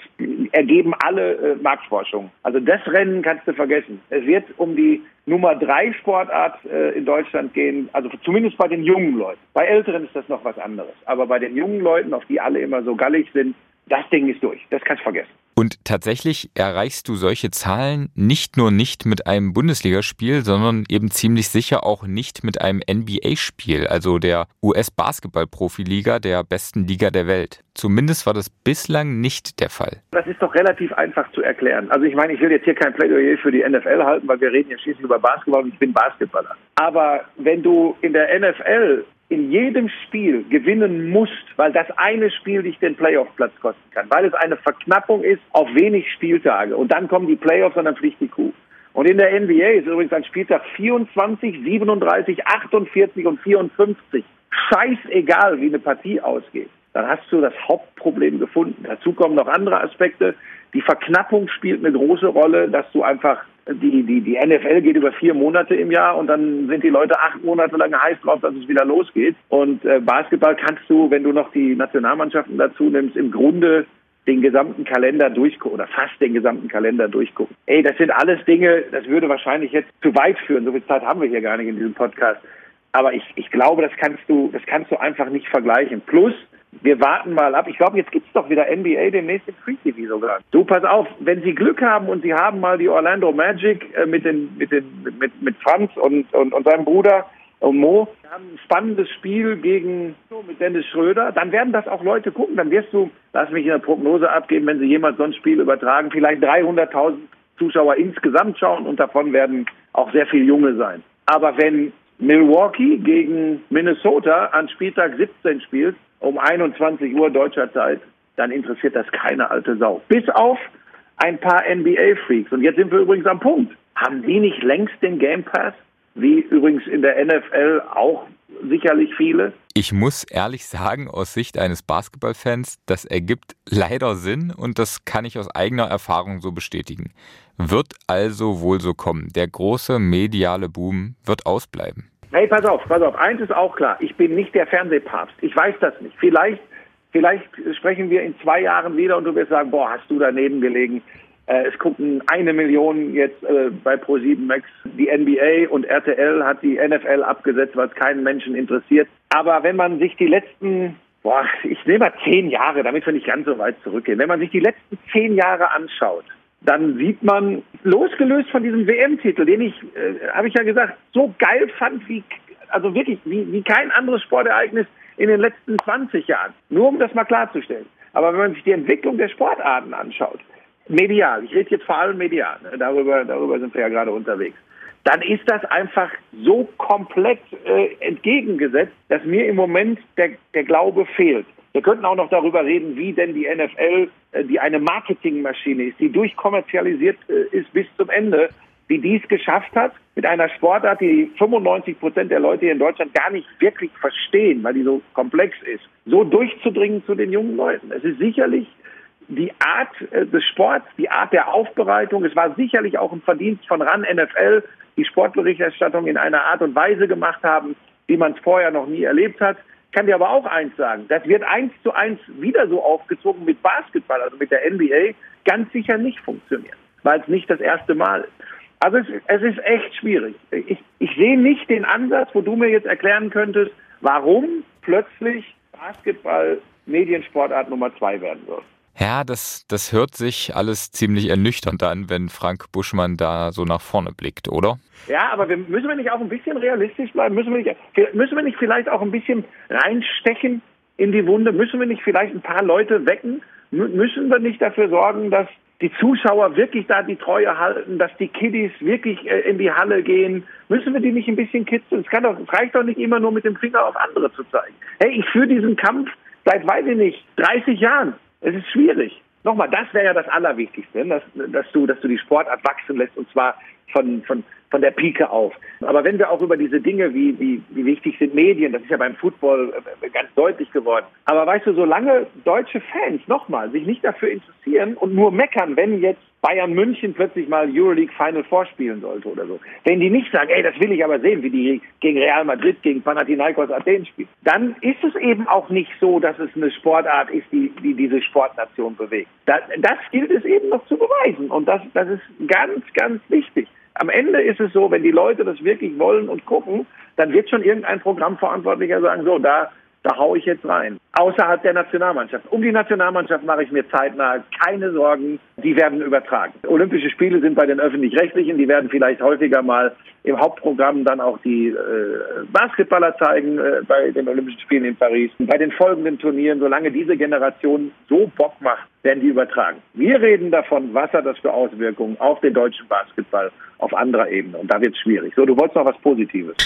ergeben alle äh, Marktforschungen. Also das Rennen kannst du vergessen. Es wird um die Nummer drei Sportart äh, in Deutschland gehen, also zumindest bei den jungen Leuten. Bei Älteren ist das noch was anderes. Aber bei den jungen Leuten, auf die alle immer so gallig sind, das Ding ist durch. Das kannst du vergessen. Und tatsächlich erreichst du solche Zahlen nicht nur nicht mit einem Bundesligaspiel, sondern eben ziemlich sicher auch nicht mit einem NBA-Spiel, also der US-Basketball-Profiliga, der besten Liga der Welt. Zumindest war das bislang nicht der Fall. Das ist doch relativ einfach zu erklären. Also ich meine, ich will jetzt hier kein Plädoyer für die NFL halten, weil wir reden ja schließlich über Basketball und ich bin Basketballer. Aber wenn du in der NFL in jedem Spiel gewinnen musst, weil das eine Spiel dich den Playoff-Platz kosten kann, weil es eine Verknappung ist auf wenig Spieltage und dann kommen die Playoffs und dann fliegt die Kuh. Und in der NBA ist übrigens ein Spieltag 24, 37, 48 und 54. Scheißegal, wie eine Partie ausgeht. Dann hast du das Hauptproblem gefunden. Dazu kommen noch andere Aspekte. Die Verknappung spielt eine große Rolle, dass du einfach die, die, die NFL geht über vier Monate im Jahr und dann sind die Leute acht Monate lang heiß drauf, dass es wieder losgeht. Und äh, Basketball kannst du, wenn du noch die Nationalmannschaften dazu nimmst, im Grunde den gesamten Kalender durchgucken oder fast den gesamten Kalender durchgucken. Ey, das sind alles Dinge, das würde wahrscheinlich jetzt zu weit führen. So viel Zeit haben wir hier gar nicht in diesem Podcast. Aber ich, ich glaube, das kannst du, das kannst du einfach nicht vergleichen. Plus, wir warten mal ab. Ich glaube, jetzt gibt es doch wieder NBA demnächst im Free TV sogar. Du, pass auf, wenn Sie Glück haben und Sie haben mal die Orlando Magic äh, mit, den, mit, den, mit, mit Franz und, und, und seinem Bruder und Mo haben ein spannendes Spiel gegen mit Dennis Schröder, dann werden das auch Leute gucken. Dann wirst du, lass mich eine Prognose abgeben, wenn sie jemand so ein Spiel übertragen, vielleicht 300.000 Zuschauer insgesamt schauen und davon werden auch sehr viele Junge sein. Aber wenn Milwaukee gegen Minnesota an Spieltag 17 spielt, um 21 Uhr deutscher Zeit, dann interessiert das keine alte Sau. Bis auf ein paar NBA-Freaks. Und jetzt sind wir übrigens am Punkt. Haben die nicht längst den Game Pass? Wie übrigens in der NFL auch sicherlich viele. Ich muss ehrlich sagen, aus Sicht eines Basketballfans, das ergibt leider Sinn und das kann ich aus eigener Erfahrung so bestätigen. Wird also wohl so kommen. Der große mediale Boom wird ausbleiben. Hey, pass auf, pass auf. Eins ist auch klar. Ich bin nicht der Fernsehpapst. Ich weiß das nicht. Vielleicht, vielleicht sprechen wir in zwei Jahren wieder und du wirst sagen, boah, hast du daneben gelegen. Äh, es gucken eine Million jetzt äh, bei Pro7 Max die NBA und RTL hat die NFL abgesetzt, was keinen Menschen interessiert. Aber wenn man sich die letzten, boah, ich nehme mal zehn Jahre, damit wir nicht ganz so weit zurückgehen, wenn man sich die letzten zehn Jahre anschaut, dann sieht man, losgelöst von diesem WM-Titel, den ich, äh, habe ich ja gesagt, so geil fand wie, also wirklich, wie, wie kein anderes Sportereignis in den letzten 20 Jahren. Nur um das mal klarzustellen. Aber wenn man sich die Entwicklung der Sportarten anschaut, medial, ich rede jetzt vor allem medial, ne? darüber, darüber sind wir ja gerade unterwegs, dann ist das einfach so komplett äh, entgegengesetzt, dass mir im Moment der, der Glaube fehlt. Wir könnten auch noch darüber reden, wie denn die NFL, äh, die eine Marketingmaschine ist, die durchkommerzialisiert äh, ist bis zum Ende, wie dies geschafft hat, mit einer Sportart, die 95 Prozent der Leute hier in Deutschland gar nicht wirklich verstehen, weil die so komplex ist, so durchzudringen zu den jungen Leuten. Es ist sicherlich die Art äh, des Sports, die Art der Aufbereitung. Es war sicherlich auch ein Verdienst von RAN NFL, die Sportberichterstattung in einer Art und Weise gemacht haben, wie man es vorher noch nie erlebt hat. Kann dir aber auch eins sagen, das wird eins zu eins wieder so aufgezogen mit Basketball, also mit der NBA, ganz sicher nicht funktionieren, weil es nicht das erste Mal ist. Also es, es ist echt schwierig. Ich, ich sehe nicht den Ansatz, wo du mir jetzt erklären könntest, warum plötzlich Basketball Mediensportart Nummer zwei werden soll. Ja, das, das hört sich alles ziemlich ernüchternd an, wenn Frank Buschmann da so nach vorne blickt, oder? Ja, aber wir, müssen wir nicht auch ein bisschen realistisch bleiben? Müssen wir, nicht, müssen wir nicht vielleicht auch ein bisschen reinstechen in die Wunde? Müssen wir nicht vielleicht ein paar Leute wecken? müssen wir nicht dafür sorgen, dass die Zuschauer wirklich da die Treue halten, dass die Kiddies wirklich äh, in die Halle gehen? Müssen wir die nicht ein bisschen kitzeln? Es, doch, es reicht doch nicht immer nur mit dem Finger auf andere zu zeigen. Hey, ich führe diesen Kampf seit, weiß ich nicht, 30 Jahren. Es ist schwierig. Nochmal, das wäre ja das Allerwichtigste, dass, dass, du, dass du die Sportart wachsen lässt und zwar von, von, von der Pike auf. Aber wenn wir auch über diese Dinge, wie, wie, wie wichtig sind Medien, das ist ja beim Football äh, ganz deutlich geworden. Aber weißt du, solange deutsche Fans nochmal sich nicht dafür interessieren und nur meckern, wenn jetzt Bayern München plötzlich mal Euroleague Final Four spielen sollte oder so. Wenn die nicht sagen, ey, das will ich aber sehen, wie die gegen Real Madrid, gegen Panathinaikos Athen spielen, dann ist es eben auch nicht so, dass es eine Sportart ist, die, die diese Sportnation bewegt. Das, das gilt es eben noch zu beweisen und das, das ist ganz, ganz wichtig. Am Ende ist es so, wenn die Leute das wirklich wollen und gucken, dann wird schon irgendein Programmverantwortlicher sagen, so, da da haue ich jetzt rein. Außerhalb der Nationalmannschaft. Um die Nationalmannschaft mache ich mir zeitnah keine Sorgen. Die werden übertragen. Olympische Spiele sind bei den öffentlich-rechtlichen. Die werden vielleicht häufiger mal im Hauptprogramm dann auch die äh, Basketballer zeigen äh, bei den Olympischen Spielen in Paris. Bei den folgenden Turnieren, solange diese Generation so Bock macht, werden die übertragen. Wir reden davon, was hat das für Auswirkungen auf den deutschen Basketball auf anderer Ebene. Und da wird es schwierig. So, du wolltest noch was Positives.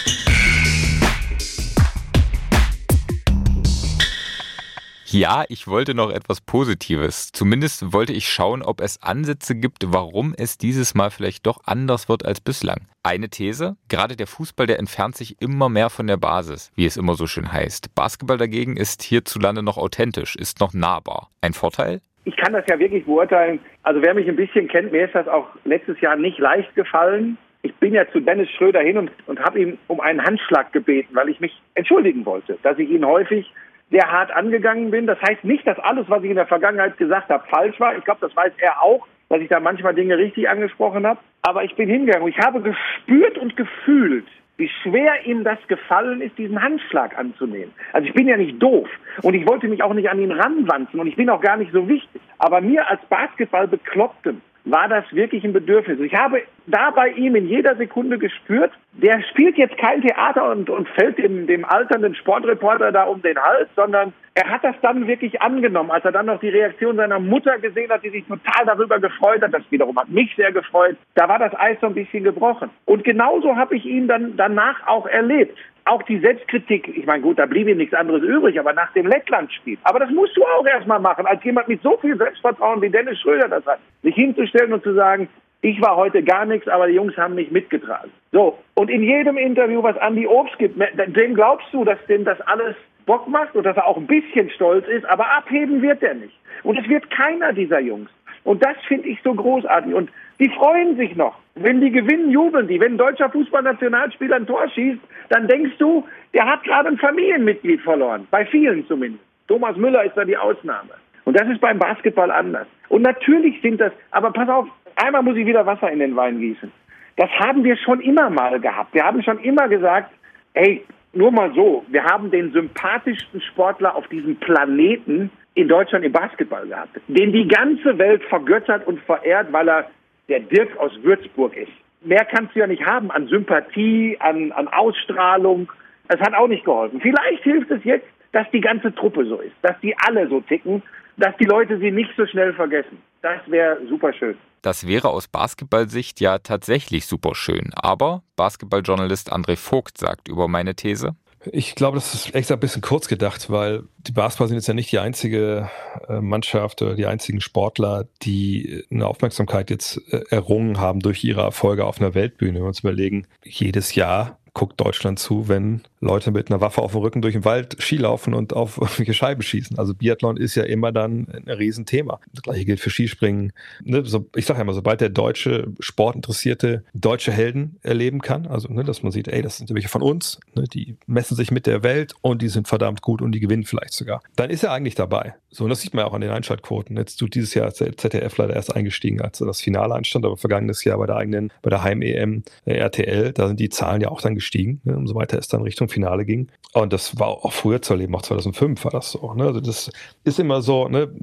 Ja, ich wollte noch etwas Positives. Zumindest wollte ich schauen, ob es Ansätze gibt, warum es dieses Mal vielleicht doch anders wird als bislang. Eine These, gerade der Fußball, der entfernt sich immer mehr von der Basis, wie es immer so schön heißt. Basketball dagegen ist hierzulande noch authentisch, ist noch nahbar. Ein Vorteil? Ich kann das ja wirklich beurteilen. Also wer mich ein bisschen kennt, mir ist das auch letztes Jahr nicht leicht gefallen. Ich bin ja zu Dennis Schröder hin und, und habe ihn um einen Handschlag gebeten, weil ich mich entschuldigen wollte, dass ich ihn häufig sehr hart angegangen bin. Das heißt nicht, dass alles, was ich in der Vergangenheit gesagt habe, falsch war. Ich glaube, das weiß er auch, dass ich da manchmal Dinge richtig angesprochen habe. Aber ich bin hingegangen und ich habe gespürt und gefühlt, wie schwer ihm das gefallen ist, diesen Handschlag anzunehmen. Also ich bin ja nicht doof und ich wollte mich auch nicht an ihn ranwanzen und ich bin auch gar nicht so wichtig. Aber mir als Basketball beklopptem war das wirklich ein Bedürfnis. Ich habe da bei ihm in jeder Sekunde gespürt, der spielt jetzt kein Theater und, und fällt dem, dem alternden Sportreporter da um den Hals, sondern er hat das dann wirklich angenommen, als er dann noch die Reaktion seiner Mutter gesehen hat, die sich total darüber gefreut hat. Das wiederum hat mich sehr gefreut. Da war das Eis so ein bisschen gebrochen. Und genauso habe ich ihn dann danach auch erlebt auch die Selbstkritik, ich meine, gut, da blieb ihm nichts anderes übrig, aber nach dem Lettland-Spiel. Aber das musst du auch erstmal machen, als jemand mit so viel Selbstvertrauen wie Dennis Schröder das hat. Sich hinzustellen und zu sagen, ich war heute gar nichts, aber die Jungs haben mich mitgetragen. So, und in jedem Interview, was Andi Obst gibt, dem glaubst du, dass dem das alles Bock macht und dass er auch ein bisschen stolz ist, aber abheben wird er nicht. Und es wird keiner dieser Jungs. Und das finde ich so großartig. Und die freuen sich noch. Wenn die gewinnen, jubeln die. Wenn ein deutscher Fußballnationalspieler ein Tor schießt, dann denkst du, der hat gerade ein Familienmitglied verloren. Bei vielen zumindest. Thomas Müller ist da die Ausnahme. Und das ist beim Basketball anders. Und natürlich sind das, aber pass auf, einmal muss ich wieder Wasser in den Wein gießen. Das haben wir schon immer mal gehabt. Wir haben schon immer gesagt, ey, nur mal so, wir haben den sympathischsten Sportler auf diesem Planeten in Deutschland im Basketball gehabt, den die ganze Welt vergöttert und verehrt, weil er der Dirk aus Würzburg ist. Mehr kannst du ja nicht haben an Sympathie, an, an Ausstrahlung. Es hat auch nicht geholfen. Vielleicht hilft es jetzt, dass die ganze Truppe so ist, dass die alle so ticken, dass die Leute sie nicht so schnell vergessen. Das wäre super schön. Das wäre aus Basketballsicht ja tatsächlich super schön. Aber Basketballjournalist André Vogt sagt über meine These, ich glaube, das ist extra ein bisschen kurz gedacht, weil die Basketball sind jetzt ja nicht die einzige äh, Mannschaft oder die einzigen Sportler, die eine Aufmerksamkeit jetzt äh, errungen haben durch ihre Erfolge auf einer Weltbühne. Wenn wir uns überlegen, jedes Jahr guckt Deutschland zu, wenn Leute mit einer Waffe auf dem Rücken durch den Wald Skilaufen und auf irgendwelche Scheiben schießen. Also Biathlon ist ja immer dann ein Riesenthema. Das gleiche gilt für Skispringen. Ne, so, ich sage ja immer, sobald der deutsche Sportinteressierte deutsche Helden erleben kann, also ne, dass man sieht, ey, das sind welche von uns, ne, die messen sich mit der Welt und die sind verdammt gut und die gewinnen vielleicht sogar, dann ist er eigentlich dabei. So, und das sieht man ja auch an den Einschaltquoten. Jetzt tut dieses Jahr ZDF leider erst eingestiegen, als das Finale anstand, aber vergangenes Jahr bei der eigenen, bei der Heim-EM äh, RTL, da sind die Zahlen ja auch dann gestiegen, ne, umso weiter es dann Richtung Finale ging. Und das war auch früher zu erleben, auch 2005 war das so. Ne? Also das ist immer so, ne?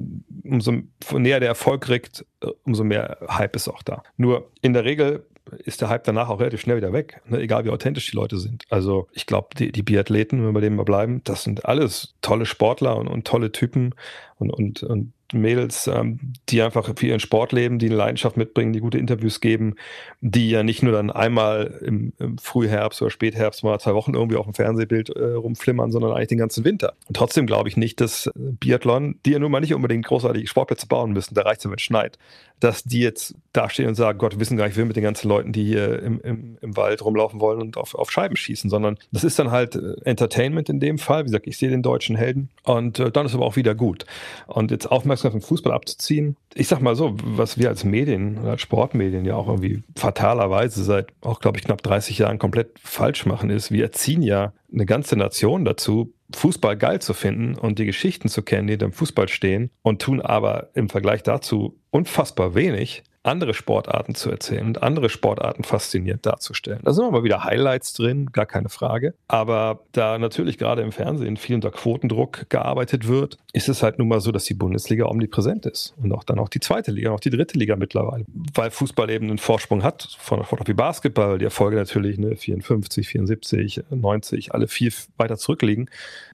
umso näher der Erfolg rückt, äh, umso mehr Hype ist auch da. Nur in der Regel ist der Hype danach auch relativ schnell wieder weg, ne? egal wie authentisch die Leute sind. Also ich glaube, die, die Biathleten, wenn wir bei denen mal bleiben, das sind alles tolle Sportler und, und tolle Typen und, und, und Mädels, ähm, die einfach für ihren Sport leben, die eine Leidenschaft mitbringen, die gute Interviews geben, die ja nicht nur dann einmal im, im Frühherbst oder Spätherbst mal zwei Wochen irgendwie auf dem Fernsehbild äh, rumflimmern, sondern eigentlich den ganzen Winter. Und trotzdem glaube ich nicht, dass Biathlon, die ja nun mal nicht unbedingt großartige Sportplätze bauen müssen, da reicht es, wenn es schneit, dass die jetzt dastehen und sagen, Gott, wir wissen gar nicht, wir mit den ganzen Leuten, die hier im, im, im Wald rumlaufen wollen und auf, auf Scheiben schießen, sondern das ist dann halt äh, Entertainment in dem Fall. Wie gesagt, ich sehe den deutschen Helden und äh, dann ist aber auch wieder gut. Und jetzt Aufmerksamkeit im Fußball abzuziehen, ich sag mal so, was wir als Medien, als Sportmedien ja auch irgendwie fatalerweise seit auch, glaube ich, knapp 30 Jahren komplett falsch machen, ist, wir erziehen ja eine ganze Nation dazu, Fußball geil zu finden und die Geschichten zu kennen, die hinter dem Fußball stehen und tun aber im Vergleich dazu unfassbar wenig, andere Sportarten zu erzählen und andere Sportarten faszinierend darzustellen. Da sind aber wieder Highlights drin, gar keine Frage. Aber da natürlich gerade im Fernsehen viel unter Quotendruck gearbeitet wird, ist es halt nun mal so, dass die Bundesliga omnipräsent ist. Und auch dann auch die zweite Liga, auch die dritte Liga mittlerweile. Weil Fußball eben einen Vorsprung hat von Sport wie Basketball, die Erfolge natürlich ne, 54, 74, 90, alle viel weiter zurückliegen.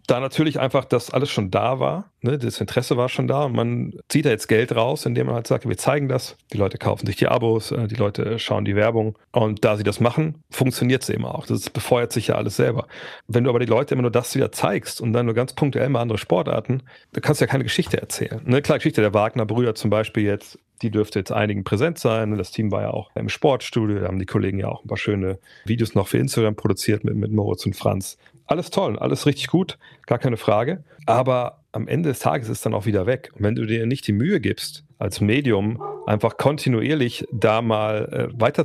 Da natürlich einfach das alles schon da war, ne, das Interesse war schon da und man zieht da jetzt Geld raus, indem man halt sagt, wir zeigen das, die Leute kaufen sich die Abos, äh, die Leute schauen die Werbung und da sie das machen, funktioniert es eben auch. Das befeuert sich ja alles selber. Wenn du aber die Leute immer nur das wieder zeigst und dann nur ganz punktuell mal andere Sportarten, da kannst du ja keine Geschichte erzählen. Ne? Klar, Geschichte der Wagner-Brüder zum Beispiel jetzt, die dürfte jetzt einigen präsent sein. Das Team war ja auch im Sportstudio, da haben die Kollegen ja auch ein paar schöne Videos noch für Instagram produziert mit, mit Moritz und Franz. Alles toll, alles richtig gut, gar keine Frage. Aber am Ende des Tages ist es dann auch wieder weg. Und wenn du dir nicht die Mühe gibst, als Medium einfach kontinuierlich da mal äh, weiter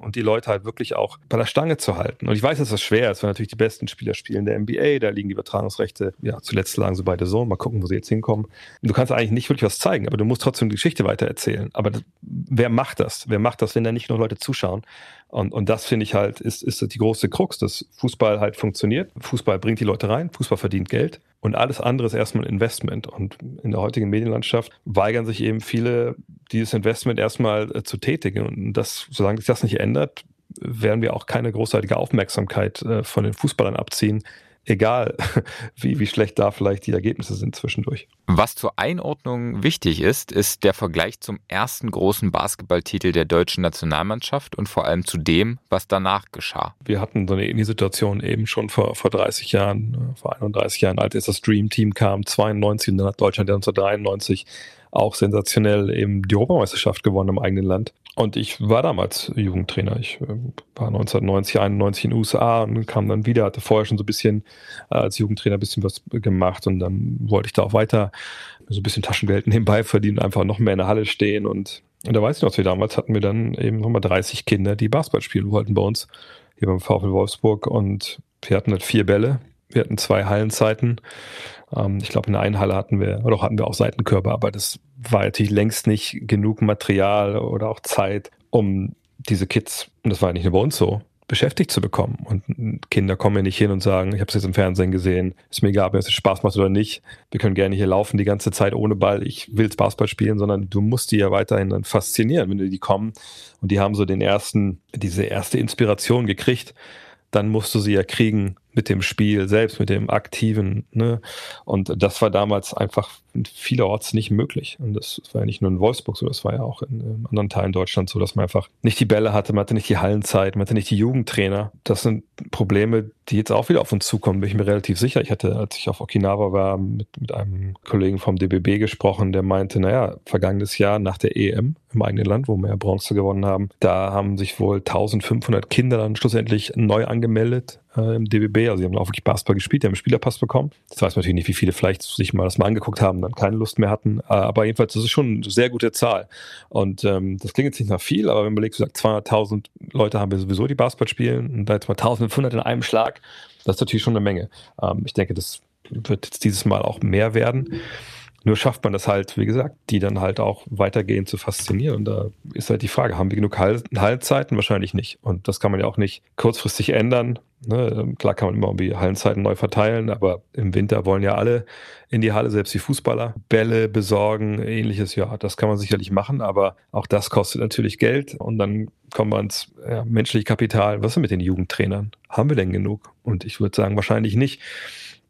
und die Leute halt wirklich auch bei der Stange zu halten. Und ich weiß, dass das schwer ist, weil natürlich die besten Spieler spielen der NBA, da liegen die Übertragungsrechte, ja, zuletzt lagen sie bei der Zone, mal gucken, wo sie jetzt hinkommen. Und du kannst eigentlich nicht wirklich was zeigen, aber du musst trotzdem die Geschichte weiter erzählen. Aber das, wer macht das? Wer macht das, wenn da nicht nur Leute zuschauen? Und, und das finde ich halt, ist, ist die große Krux, dass Fußball halt funktioniert. Fußball bringt die Leute rein, Fußball verdient Geld und alles andere ist erstmal ein Investment. Und in der heutigen Medienlandschaft weigern sich eben viele dieses Investment erstmal äh, zu tätigen. Und das, solange sich das nicht ändert, werden wir auch keine großartige Aufmerksamkeit äh, von den Fußballern abziehen, egal wie, wie schlecht da vielleicht die Ergebnisse sind zwischendurch. Was zur Einordnung wichtig ist, ist der Vergleich zum ersten großen Basketballtitel der deutschen Nationalmannschaft und vor allem zu dem, was danach geschah. Wir hatten so eine ähnliche Situation eben schon vor, vor 30 Jahren, äh, vor 31 Jahren, als das Dream Team kam, 92 und dann hat Deutschland 1993 auch sensationell eben die Europameisterschaft gewonnen im eigenen Land. Und ich war damals Jugendtrainer. Ich äh, war 1990, 91 in den USA und kam dann wieder, hatte vorher schon so ein bisschen äh, als Jugendtrainer ein bisschen was gemacht und dann wollte ich da auch weiter so ein bisschen Taschengeld nebenbei verdienen, einfach noch mehr in der Halle stehen und, und da weiß ich noch, wir damals hatten wir dann eben nochmal 30 Kinder, die Basketball spielen wollten bei uns hier beim VfL Wolfsburg und wir hatten halt vier Bälle, wir hatten zwei Hallenzeiten. Ähm, ich glaube, in der einen Halle hatten wir, oder auch hatten wir auch Seitenkörper, aber das war natürlich längst nicht genug Material oder auch Zeit, um diese Kids, und das war ja nicht nur bei uns so, beschäftigt zu bekommen. Und Kinder kommen ja nicht hin und sagen, ich habe es jetzt im Fernsehen gesehen, ist mir egal, ob es Spaß macht oder nicht. Wir können gerne hier laufen die ganze Zeit ohne Ball, ich will Basketball spielen, sondern du musst die ja weiterhin dann faszinieren, wenn die kommen und die haben so den ersten, diese erste Inspiration gekriegt, dann musst du sie ja kriegen, mit dem Spiel selbst, mit dem Aktiven. Ne? Und das war damals einfach vielerorts nicht möglich. Und das war ja nicht nur in Wolfsburg so, das war ja auch in, anderen Teilen Deutschlands so, dass man einfach nicht die Bälle hatte, man hatte nicht die Hallenzeit, man hatte nicht die Jugendtrainer. Das sind Probleme, die jetzt auch wieder auf uns zukommen, bin ich mir relativ sicher. Ich hatte, als ich auf Okinawa war, mit, mit einem Kollegen vom DBB gesprochen, der meinte, naja, vergangenes Jahr nach der EM im eigenen Land, wo wir ja Bronze gewonnen haben, da haben sich wohl 1500 Kinder dann schlussendlich neu angemeldet äh, im DBB. Also sie haben auch wirklich Basketball gespielt, die haben einen Spielerpass bekommen. Das weiß man natürlich nicht, wie viele vielleicht sich mal das mal angeguckt haben, dann keine Lust mehr hatten. Äh, aber jedenfalls, das ist schon eine sehr gute Zahl. Und ähm, das klingt jetzt nicht nach viel, aber wenn man überlegt, 200.000 Leute haben wir sowieso, die Basketball spielen und da jetzt mal 1500 in einem Schlag, das ist natürlich schon eine Menge. Ähm, ich denke, das wird jetzt dieses Mal auch mehr werden. Nur schafft man das halt, wie gesagt, die dann halt auch weitergehend zu faszinieren. Und da ist halt die Frage, haben wir genug Hallenzeiten? Wahrscheinlich nicht. Und das kann man ja auch nicht kurzfristig ändern. Ne? Klar kann man immer irgendwie Hallenzeiten neu verteilen, aber im Winter wollen ja alle in die Halle, selbst die Fußballer, Bälle besorgen, ähnliches. Ja, das kann man sicherlich machen, aber auch das kostet natürlich Geld. Und dann kommen wir ins ja, menschliche Kapital. Was ist mit den Jugendtrainern? Haben wir denn genug? Und ich würde sagen, wahrscheinlich nicht.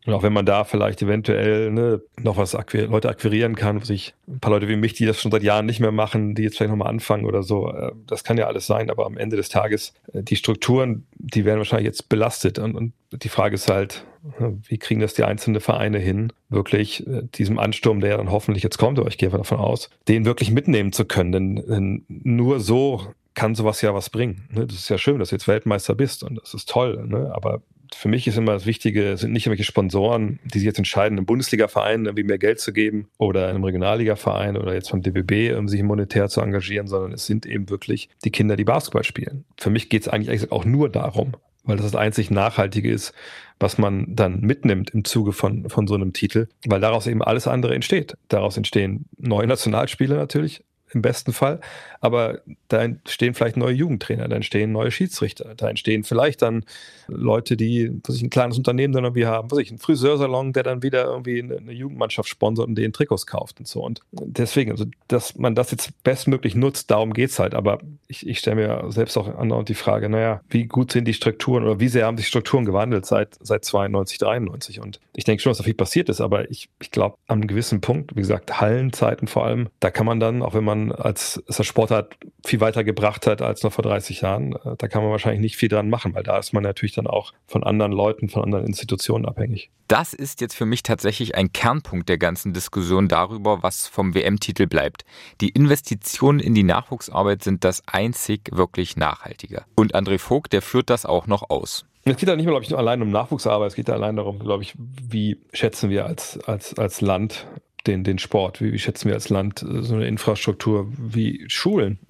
Und auch wenn man da vielleicht eventuell ne, noch was akquir Leute akquirieren kann, sich ein paar Leute wie mich, die das schon seit Jahren nicht mehr machen, die jetzt vielleicht nochmal anfangen oder so, äh, das kann ja alles sein, aber am Ende des Tages, äh, die Strukturen, die werden wahrscheinlich jetzt belastet. Und, und die Frage ist halt, ne, wie kriegen das die einzelnen Vereine hin, wirklich äh, diesem Ansturm, der dann hoffentlich jetzt kommt, aber ich gehe davon aus, den wirklich mitnehmen zu können. Denn, denn nur so kann sowas ja was bringen. Ne? Das ist ja schön, dass du jetzt Weltmeister bist und das ist toll. Ne? Aber für mich ist immer das Wichtige, sind nicht irgendwelche Sponsoren, die sich jetzt entscheiden, einem Bundesliga-Verein irgendwie mehr Geld zu geben oder einem Regionalliga-Verein oder jetzt vom DBB, um sich monetär zu engagieren, sondern es sind eben wirklich die Kinder, die Basketball spielen. Für mich geht es eigentlich auch nur darum, weil das das einzig Nachhaltige ist, was man dann mitnimmt im Zuge von, von so einem Titel, weil daraus eben alles andere entsteht. Daraus entstehen neue Nationalspiele natürlich, im besten Fall. Aber da entstehen vielleicht neue Jugendtrainer, da entstehen neue Schiedsrichter, da entstehen vielleicht dann Leute, die was ich, ein kleines Unternehmen dann irgendwie haben, was ich, ein Friseursalon, der dann wieder irgendwie eine, Jugendmannschaft sponsert und den Trikots kauft und so. Und deswegen, also dass man das jetzt bestmöglich nutzt, darum geht es halt. Aber ich, ich stelle mir selbst auch andauernd die Frage, naja, wie gut sind die Strukturen oder wie sehr haben sich Strukturen gewandelt seit, seit 92, 93? Und ich denke schon, dass da viel passiert ist, aber ich, ich glaube, an einem gewissen Punkt, wie gesagt, Hallenzeiten vor allem, da kann man dann, auch wenn man als, als der Sportart viel weiter gebracht hat als noch vor 30 Jahren, äh, da kann man wahrscheinlich nicht viel dran machen, weil da ist man natürlich dann auch von anderen Leuten, von anderen Institutionen abhängig. Das ist jetzt für mich tatsächlich ein Kernpunkt der ganzen Diskussion darüber, was vom WM-Titel bleibt. Die Investitionen in die Nachwuchsarbeit sind das einzig wirklich Nachhaltige. Und André Vogt, der führt das auch noch aus. Es geht da nicht mehr, glaube ich, nur allein um Nachwuchsarbeit, es geht da allein darum, glaube ich, wie schätzen wir als, als, als Land den, den Sport? Wie, wie schätzen wir als Land äh, so eine Infrastruktur wie Schulen?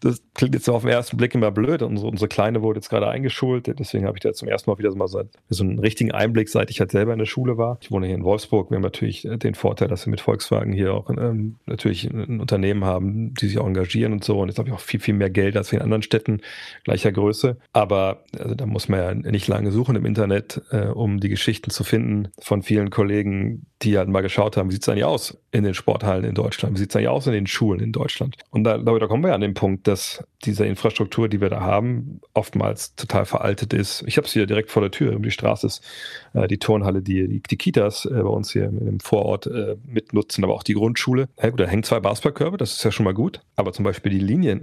Das klingt jetzt auf den ersten Blick immer blöd. Unsere, unsere Kleine wurde jetzt gerade eingeschult, deswegen habe ich da zum ersten Mal wieder so, mal so, einen richtigen Einblick, seit ich halt selber in der Schule war. Ich wohne hier in Wolfsburg. Wir haben natürlich äh, den Vorteil, dass wir mit Volkswagen hier auch ähm, natürlich ein Unternehmen haben, die sich auch engagieren und so. Und jetzt habe ich auch viel, viel mehr Geld als in anderen Städten gleicher Größe. Aber also, da muss man ja nicht lange suchen im Internet, äh, um die Geschichten zu finden von vielen Kollegen, die halt mal geschaut haben, wie sieht es eigentlich aus in den Sporthallen in Deutschland, wie sieht es eigentlich aus in den Schulen in Deutschland. Und da, da kommen wir an den Punkt, dass diese Infrastruktur, die wir da haben, oftmals total veraltet ist. Ich habe es hier direkt vor der Tür, die Straße ist äh, die Turnhalle, die, die, die Kitas äh, bei uns hier im Vorort äh, mitnutzen, aber auch die Grundschule. Ja, gut, da hängen zwei Basketballkörbe, das ist ja schon mal gut. Aber zum Beispiel die Linien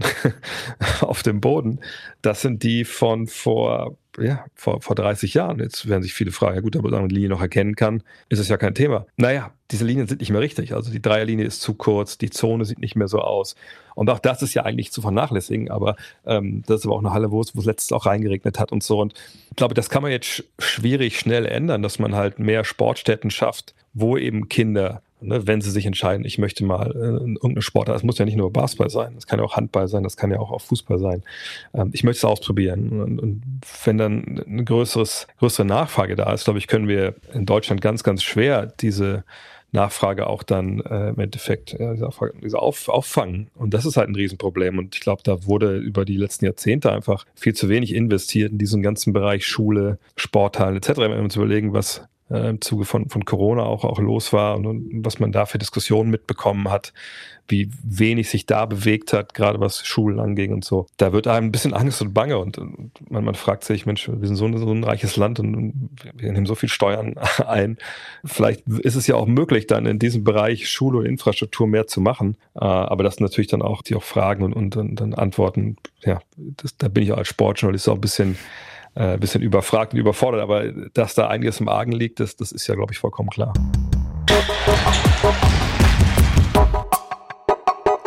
auf dem Boden, das sind die von vor ja, vor, vor 30 Jahren. Jetzt werden sich viele fragen, ja gut, wenn man die Linie noch erkennen kann, ist es ja kein Thema. Naja, diese Linien sind nicht mehr richtig. Also die Dreierlinie ist zu kurz, die Zone sieht nicht mehr so aus. Und auch das ist ja eigentlich zu vernachlässigen, aber ähm, das ist aber auch eine Halle, wo es, letztes auch reingeregnet hat und so. Und ich glaube, das kann man jetzt schwierig schnell ändern, dass man halt mehr Sportstätten schafft, wo eben Kinder Ne, wenn sie sich entscheiden, ich möchte mal äh, irgendeine Sportart, es muss ja nicht nur Basketball sein, das kann ja auch Handball sein, das kann ja auch, auch Fußball sein. Ähm, ich möchte es ausprobieren. Und, und, wenn dann eine größeres, größere Nachfrage da ist, glaube ich, können wir in Deutschland ganz, ganz schwer diese Nachfrage auch dann äh, im Endeffekt äh, diese auf, auffangen. Und das ist halt ein Riesenproblem. Und ich glaube, da wurde über die letzten Jahrzehnte einfach viel zu wenig investiert in diesen ganzen Bereich Schule, Sporthallen etc. Wenn wir uns überlegen, was äh, im Zuge von, von Corona auch, auch los war und, und was man da für Diskussionen mitbekommen hat, wie wenig sich da bewegt hat, gerade was Schulen anging und so. Da wird einem ein bisschen Angst und Bange und, und man, man, fragt sich, Mensch, wir sind so ein, so ein reiches Land und wir nehmen so viel Steuern ein. Vielleicht ist es ja auch möglich, dann in diesem Bereich Schule und Infrastruktur mehr zu machen. Äh, aber das sind natürlich dann auch die auch Fragen und, und, und dann Antworten. Ja, das, da bin ich auch als Sportjournalist auch ein bisschen äh, bisschen überfragt und überfordert. Aber dass da einiges im Argen liegt, das, das ist ja, glaube ich, vollkommen klar.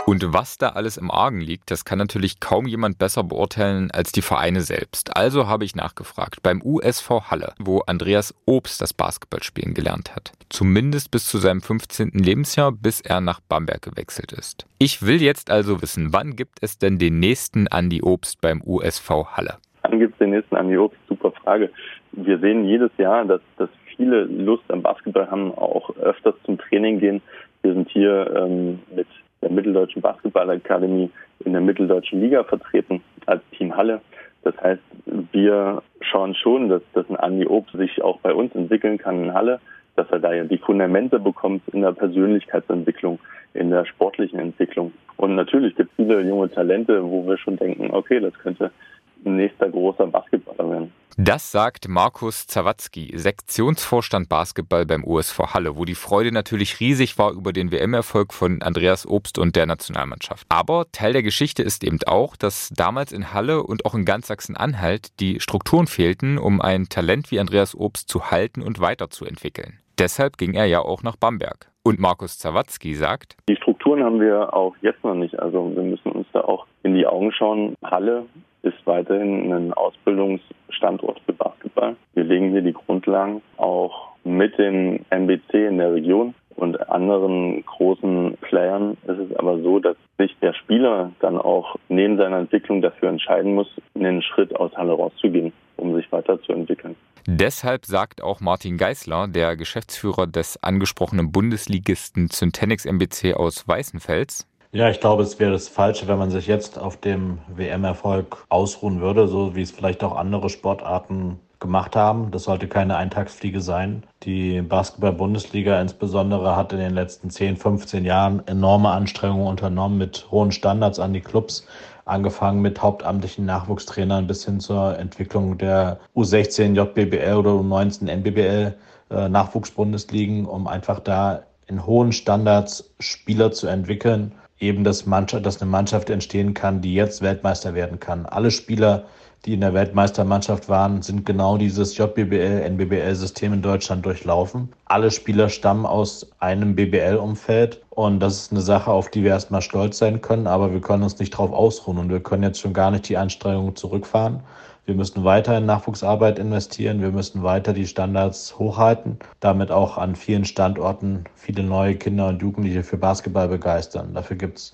Und was da alles im Argen liegt, das kann natürlich kaum jemand besser beurteilen als die Vereine selbst. Also habe ich nachgefragt beim USV Halle, wo Andreas Obst das Basketballspielen gelernt hat. Zumindest bis zu seinem 15. Lebensjahr, bis er nach Bamberg gewechselt ist. Ich will jetzt also wissen, wann gibt es denn den nächsten Andi Obst beim USV Halle? Wann gibt es den nächsten Obst? Super Frage. Wir sehen jedes Jahr, dass, dass viele Lust am Basketball haben, auch öfters zum Training gehen. Wir sind hier ähm, mit der Mitteldeutschen Basketballakademie in der Mitteldeutschen Liga vertreten als Team Halle. Das heißt, wir schauen schon, dass, dass ein Andi Obst sich auch bei uns entwickeln kann in Halle, dass er da ja die Fundamente bekommt in der Persönlichkeitsentwicklung, in der sportlichen Entwicklung. Und natürlich gibt es viele junge Talente, wo wir schon denken, okay, das könnte nächster großer Basketballer werden. Das sagt Markus Zawatzki, Sektionsvorstand Basketball beim USV Halle, wo die Freude natürlich riesig war über den WM-Erfolg von Andreas Obst und der Nationalmannschaft. Aber Teil der Geschichte ist eben auch, dass damals in Halle und auch in ganz Sachsen-Anhalt die Strukturen fehlten, um ein Talent wie Andreas Obst zu halten und weiterzuentwickeln. Deshalb ging er ja auch nach Bamberg. Und Markus Zawatzki sagt, die Strukturen haben wir auch jetzt noch nicht. Also wir müssen uns da auch in die Augen schauen. Halle ist weiterhin ein Ausbildungsstandort für Basketball. Wir legen hier die Grundlagen auch mit dem MBC in der Region und anderen großen Playern ist es aber so, dass sich der Spieler dann auch neben seiner Entwicklung dafür entscheiden muss, einen Schritt aus Halle rauszugehen, um sich weiterzuentwickeln. Deshalb sagt auch Martin Geisler, der Geschäftsführer des angesprochenen Bundesligisten Syntenix MBC aus Weißenfels, ja, ich glaube, es wäre das Falsche, wenn man sich jetzt auf dem WM-Erfolg ausruhen würde, so wie es vielleicht auch andere Sportarten gemacht haben. Das sollte keine Eintagsfliege sein. Die Basketball-Bundesliga insbesondere hat in den letzten 10, 15 Jahren enorme Anstrengungen unternommen mit hohen Standards an die Clubs, angefangen mit hauptamtlichen Nachwuchstrainern bis hin zur Entwicklung der U16 JBBL oder U19 NBBL äh, Nachwuchsbundesligen, um einfach da in hohen Standards Spieler zu entwickeln eben, dass, Mannschaft, dass eine Mannschaft entstehen kann, die jetzt Weltmeister werden kann. Alle Spieler, die in der Weltmeistermannschaft waren, sind genau dieses JBBL, NBBL-System in Deutschland durchlaufen. Alle Spieler stammen aus einem BBL-Umfeld und das ist eine Sache, auf die wir erstmal stolz sein können, aber wir können uns nicht drauf ausruhen und wir können jetzt schon gar nicht die Anstrengungen zurückfahren. Wir müssen weiter in Nachwuchsarbeit investieren. Wir müssen weiter die Standards hochhalten, damit auch an vielen Standorten viele neue Kinder und Jugendliche für Basketball begeistern. Dafür gibt es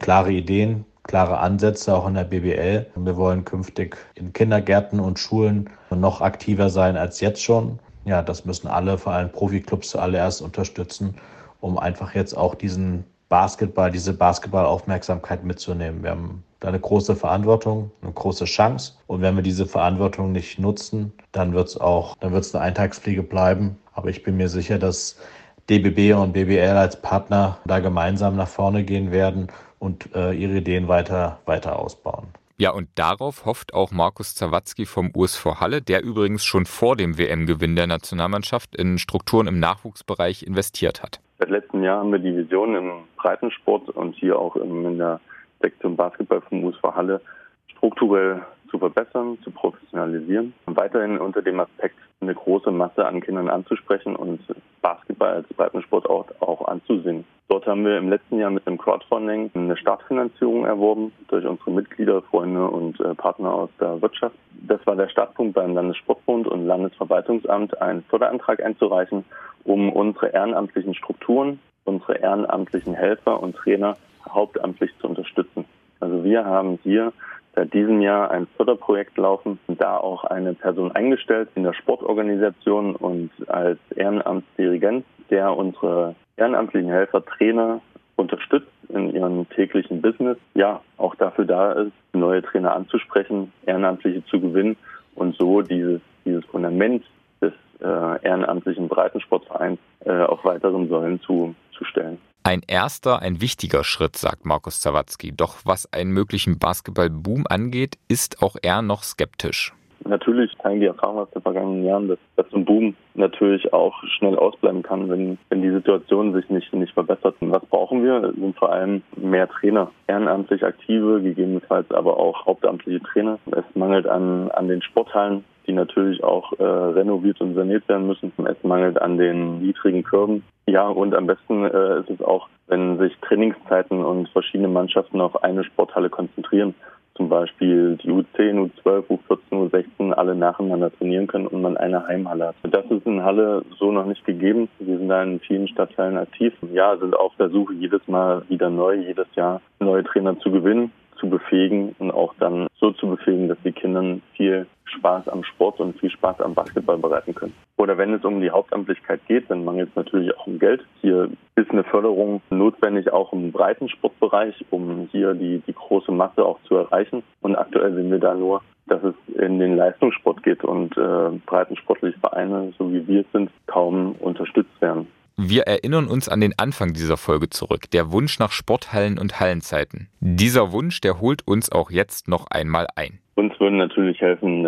klare Ideen, klare Ansätze auch in der BBL. Wir wollen künftig in Kindergärten und Schulen noch aktiver sein als jetzt schon. Ja, das müssen alle, vor allem Profiklubs zuallererst unterstützen, um einfach jetzt auch diesen Basketball, diese Basketballaufmerksamkeit mitzunehmen. Wir haben da eine große Verantwortung, eine große Chance. Und wenn wir diese Verantwortung nicht nutzen, dann wird es auch, dann wird es eine Eintagspflege bleiben. Aber ich bin mir sicher, dass DBB und BBL als Partner da gemeinsam nach vorne gehen werden und äh, ihre Ideen weiter, weiter ausbauen. Ja, und darauf hofft auch Markus Zawatzki vom USV Halle, der übrigens schon vor dem WM-Gewinn der Nationalmannschaft in Strukturen im Nachwuchsbereich investiert hat. Seit letztem Jahr haben wir die Vision im Breitensport und hier auch in der Sektion Basketball vom USV Halle strukturell zu verbessern, zu professionalisieren weiterhin unter dem Aspekt eine große Masse an Kindern anzusprechen und Basketball als Breitensport auch, auch anzusehen. Dort haben wir im letzten Jahr mit einem Crowdfunding eine Startfinanzierung erworben durch unsere Mitglieder, Freunde und äh, Partner aus der Wirtschaft. Das war der Startpunkt beim Landessportbund und Landesverwaltungsamt, einen Förderantrag einzureichen, um unsere ehrenamtlichen Strukturen, unsere ehrenamtlichen Helfer und Trainer hauptamtlich zu unterstützen. Also wir haben hier seit diesem Jahr ein Förderprojekt laufen da auch eine Person eingestellt in der Sportorganisation und als Ehrenamtsdirigent, der unsere ehrenamtlichen Helfer, Trainer unterstützt in ihrem täglichen Business. Ja, auch dafür da ist, neue Trainer anzusprechen, Ehrenamtliche zu gewinnen und so dieses, dieses Fundament des äh, ehrenamtlichen Breitensportvereins äh, auf weiteren Säulen zu, zu stellen. Ein erster, ein wichtiger Schritt, sagt Markus Zawatzki. Doch was einen möglichen Basketballboom angeht, ist auch er noch skeptisch. Natürlich zeigen die Erfahrungen aus den vergangenen Jahren, dass, dass ein Boom natürlich auch schnell ausbleiben kann, wenn, wenn die Situation sich nicht, nicht verbessert. Was brauchen wir? Sind vor allem mehr Trainer, ehrenamtlich aktive, gegebenenfalls aber auch hauptamtliche Trainer. Es mangelt an, an den Sporthallen die natürlich auch äh, renoviert und saniert werden müssen. Es mangelt an den niedrigen Kurven. Ja, und am besten äh, ist es auch, wenn sich Trainingszeiten und verschiedene Mannschaften auf eine Sporthalle konzentrieren. Zum Beispiel die U10, U12, U14, U16 alle nacheinander trainieren können und man eine Heimhalle hat. Das ist in Halle so noch nicht gegeben. Wir sind da in vielen Stadtteilen aktiv. Ja, sind auf der Suche jedes Mal wieder neu, jedes Jahr neue Trainer zu gewinnen zu befähigen und auch dann so zu befähigen, dass die Kindern viel Spaß am Sport und viel Spaß am Basketball bereiten können. Oder wenn es um die Hauptamtlichkeit geht, dann mangelt es natürlich auch um Geld. Hier ist eine Förderung notwendig, auch im breiten Sportbereich, um hier die, die große Masse auch zu erreichen. Und aktuell sehen wir da nur, dass es in den Leistungssport geht und äh, breitensportliche Vereine, so wie wir es sind, kaum unterstützt werden. Wir erinnern uns an den Anfang dieser Folge zurück, der Wunsch nach Sporthallen und Hallenzeiten. Dieser Wunsch, der holt uns auch jetzt noch einmal ein. Uns würde natürlich helfen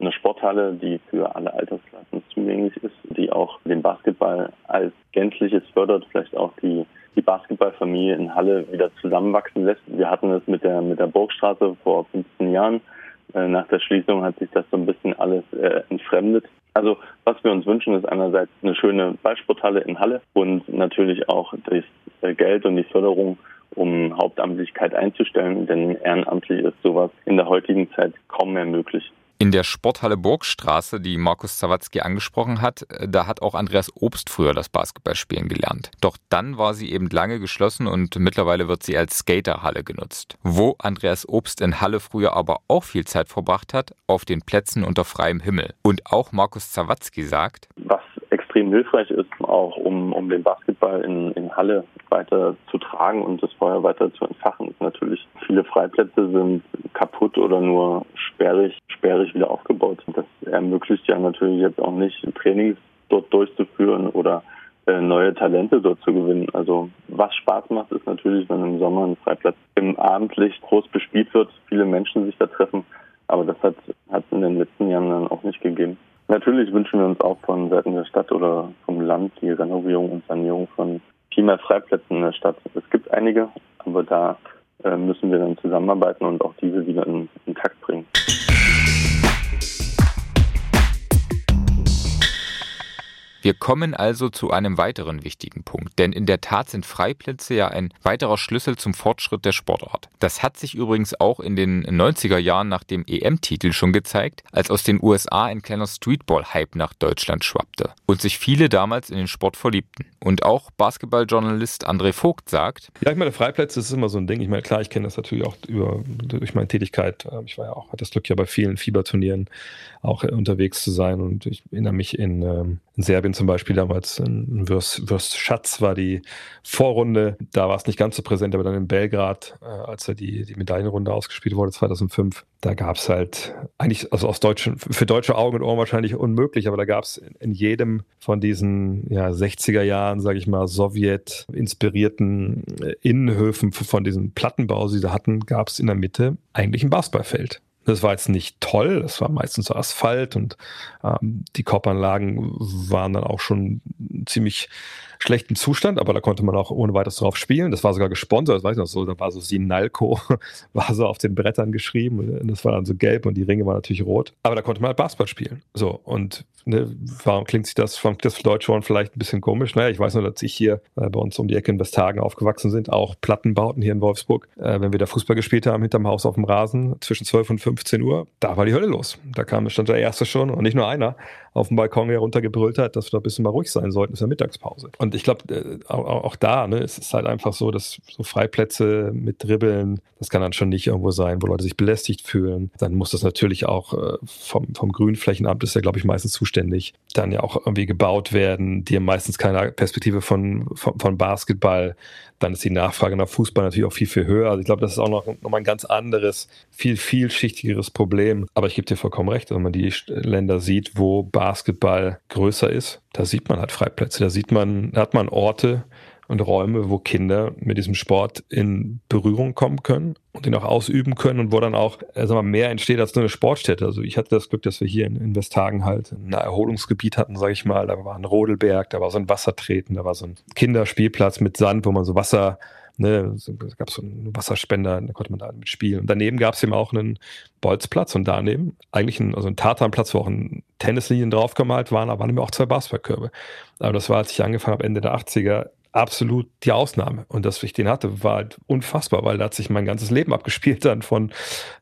eine Sporthalle, die für alle Altersklassen zugänglich ist, die auch den Basketball als gänzliches fördert, vielleicht auch die, die Basketballfamilie in Halle wieder zusammenwachsen lässt. Wir hatten es mit der, mit der Burgstraße vor 15 Jahren. Äh, nach der Schließung hat sich das so ein bisschen alles äh, entfremdet. Also was wir uns wünschen, ist einerseits eine schöne Ballsporthalle in Halle und natürlich auch das äh, Geld und die Förderung, um Hauptamtlichkeit einzustellen, denn ehrenamtlich ist sowas in der heutigen Zeit kaum mehr möglich. In der Sporthalle Burgstraße, die Markus Zawatzki angesprochen hat, äh, da hat auch Andreas Obst früher das Basketballspielen gelernt. Doch dann war sie eben lange geschlossen und mittlerweile wird sie als Skaterhalle genutzt. Wo Andreas Obst in Halle früher aber auch viel Zeit verbracht hat, auf den Plätzen unter freiem Himmel. Und auch Markus Zawatzki sagt, was extrem hilfreich ist, auch um, um den Basketball in, in Halle weiter zu tragen und das Feuer weiter zu entfachen, ist natürlich, viele Freiplätze sind kaputt oder nur sperrig, sperrig wieder aufgebaut. Das ermöglicht ja natürlich jetzt auch nicht, Trainings dort durchzuführen oder äh, neue Talente dort zu gewinnen. Also was Spaß macht, ist natürlich, wenn im Sommer ein Freiplatz im Abendlicht groß bespielt wird, viele Menschen sich da treffen. Aber das hat es in den letzten Jahren dann auch nicht gegeben. Natürlich wünschen wir uns auch von Seiten der Stadt oder vom Land die Renovierung und Sanierung von viel mehr Freiplätzen in der Stadt. Es gibt einige, aber da äh, müssen wir dann zusammenarbeiten und auch diese wieder in, in Takt bringen. Wir kommen also zu einem weiteren wichtigen Punkt, denn in der Tat sind Freiplätze ja ein weiterer Schlüssel zum Fortschritt der Sportart. Das hat sich übrigens auch in den 90er Jahren nach dem EM-Titel schon gezeigt, als aus den USA ein kleiner Streetball-Hype nach Deutschland schwappte und sich viele damals in den Sport verliebten. Und auch Basketballjournalist André Vogt sagt: Ja, ich meine, Freiplätze ist immer so ein Ding. Ich meine, klar, ich kenne das natürlich auch über, durch meine Tätigkeit. Ähm, ich war ja auch, hatte das Glück ja bei vielen Fieberturnieren auch unterwegs zu sein und ich erinnere mich in, ähm, in Serbien zum Beispiel damals in Würst, Würst Schatz war die Vorrunde. Da war es nicht ganz so präsent, aber dann in Belgrad, äh, als er die, die Medaillenrunde ausgespielt wurde 2005, da gab es halt eigentlich, also aus deutschen, für deutsche Augen und Ohren wahrscheinlich unmöglich, aber da gab es in, in, jedem von diesen ja, 60er Jahren, sage ich mal, Sowjet-inspirierten äh, Innenhöfen von diesem Plattenbau, die sie hatten, gab es in der Mitte eigentlich ein Basketballfeld. Das war jetzt nicht toll, das war meistens so Asphalt und ähm, die Kopfanlagen waren dann auch schon ziemlich schlechten Zustand, aber da konnte man auch ohne weiteres drauf spielen. Das war sogar gesponsert, das weiß ich noch so, da war so Sinalco, war so auf den Brettern geschrieben das war dann so gelb und die Ringe waren natürlich rot. Aber da konnte man halt Basketball spielen. So, und ne, warum klingt sich das, warum das für vielleicht ein bisschen komisch? Naja, ich weiß nur, dass ich hier äh, bei uns um die Ecke in Westhagen aufgewachsen sind, auch Plattenbauten hier in Wolfsburg. Äh, wenn wir da Fußball gespielt haben, hinterm Haus auf dem Rasen, zwischen 12 und 15 Uhr, da war die Hölle los. Da kam, stand der Erste schon und nicht nur einer auf dem Balkon heruntergebrüllt hat, dass wir da ein bisschen mal ruhig sein sollten, ist ja Mittagspause. Und ich glaube, äh, auch, auch, da, ne, es ist halt einfach so, dass so Freiplätze mit Dribbeln, das kann dann schon nicht irgendwo sein, wo Leute sich belästigt fühlen. Dann muss das natürlich auch äh, vom, vom Grünflächenamt, ist ja, glaube ich, meistens zuständig, dann ja auch irgendwie gebaut werden. Die haben meistens keine Perspektive von, von, von Basketball dann ist die Nachfrage nach Fußball natürlich auch viel, viel höher. Also ich glaube, das ist auch noch, noch mal ein ganz anderes, viel vielschichtigeres Problem. Aber ich gebe dir vollkommen recht, wenn man die Länder sieht, wo Basketball größer ist, da sieht man halt Freiplätze, da sieht man, da hat man Orte, und Räume, wo Kinder mit diesem Sport in Berührung kommen können und ihn auch ausüben können und wo dann auch äh, sagen wir, mehr entsteht als nur eine Sportstätte. Also ich hatte das Glück, dass wir hier in, in Westhagen halt ein Erholungsgebiet hatten, sage ich mal. Da war ein Rodelberg, da war so ein Wassertreten, da war so ein Kinderspielplatz mit Sand, wo man so Wasser Ne, es gab so einen Wasserspender, da konnte man da mit spielen. Und daneben gab es eben auch einen Bolzplatz und daneben eigentlich ein, also ein Tatanplatz, wo auch ein Tennislinien draufgemalt waren, aber waren eben auch zwei Basketballkörbe. Aber das war, als ich angefangen habe, Ende der 80er, absolut die Ausnahme. Und dass ich den hatte, war halt unfassbar, weil da hat sich mein ganzes Leben abgespielt dann von,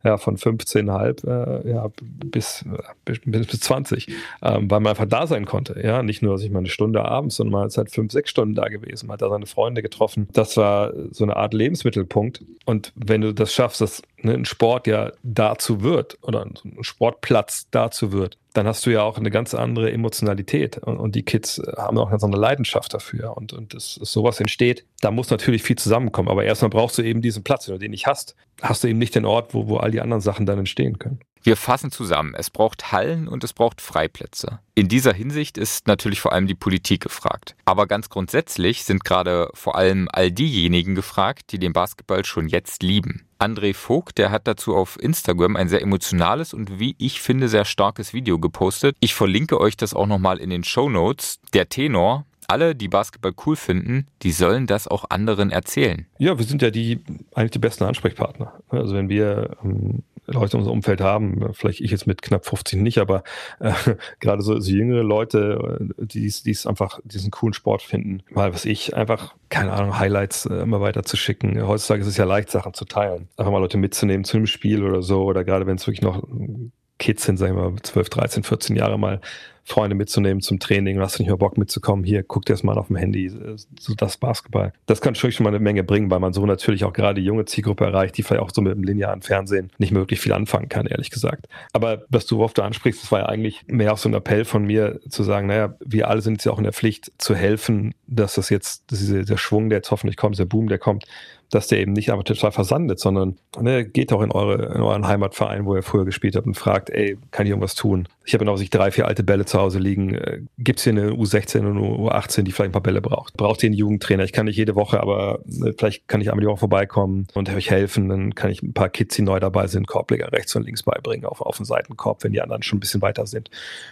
ja, von 15,5 äh, ja, bis, bis, bis 20, ähm, weil man einfach da sein konnte. Ja, nicht nur, dass ich mal eine Stunde abends, sondern man ist halt fünf, sechs Stunden da gewesen. Man hat da seine Freunde getroffen. Das war so eine Art Lebensmittelpunkt. Und wenn du das schaffst, dass ne, ein Sport ja dazu wird oder ein Sportplatz dazu wird, dann hast du ja auch eine ganz andere Emotionalität und, und die Kids haben auch eine ganz andere Leidenschaft dafür und, und dass sowas entsteht, da muss natürlich viel zusammenkommen, aber erstmal brauchst du eben diesen Platz, wenn du den nicht hast, hast du eben nicht den Ort, wo, wo all die anderen Sachen dann entstehen können. Wir fassen zusammen, es braucht Hallen und es braucht Freiplätze. In dieser Hinsicht ist natürlich vor allem die Politik gefragt. Aber ganz grundsätzlich sind gerade vor allem all diejenigen gefragt, die den Basketball schon jetzt lieben. André Vogt, der hat dazu auf Instagram ein sehr emotionales und wie ich finde sehr starkes Video gepostet. Ich verlinke euch das auch nochmal in den Show Notes. Der Tenor, alle, die Basketball cool finden, die sollen das auch anderen erzählen. Ja, wir sind ja die eigentlich die besten Ansprechpartner. Also wenn wir ähm, Leute in unserem Umfeld haben, vielleicht ich jetzt mit knapp 50 nicht, aber äh, gerade so, so, jüngere Leute, äh, die es einfach diesen coolen Sport finden, mal was ich, einfach, keine Ahnung, Highlights äh, immer weiter zu schicken. Heutzutage ist es ja leicht, Sachen zu teilen. Einfach mal Leute mitzunehmen zu einem Spiel oder so, oder gerade wenn es wirklich noch Kids sind, sagen wir mal 12, 13, 14 Jahre mal Freunde mitzunehmen zum Training hast du nicht mehr Bock mitzukommen, hier, guck dir das mal auf dem Handy, so das Basketball. Das kann schon mal eine Menge bringen, weil man so natürlich auch gerade die junge Zielgruppe erreicht, die vielleicht auch so mit dem linearen Fernsehen nicht möglich viel anfangen kann, ehrlich gesagt. Aber was du, worauf du ansprichst, das war ja eigentlich mehr auch so ein Appell von mir, zu sagen, naja, wir alle sind jetzt ja auch in der Pflicht, zu helfen, dass das jetzt, dass dieser, der Schwung, der jetzt hoffentlich kommt, der Boom, der kommt, dass der eben nicht einfach total versandet, sondern ne, geht auch in, eure, in euren Heimatverein, wo ihr früher gespielt habt und fragt, ey, kann ich irgendwas tun? Ich habe genau sich drei, vier alte Bälle zu Hause liegen. Äh, Gibt es hier eine U16 und eine U18, die vielleicht ein paar Bälle braucht? Braucht ihr einen Jugendtrainer? Ich kann nicht jede Woche, aber ne, vielleicht kann ich einmal die Woche vorbeikommen und euch helfen. Dann kann ich ein paar Kids, die neu dabei sind, Korbleger rechts und links beibringen auf, auf den Seitenkorb, wenn die anderen schon ein bisschen weiter sind.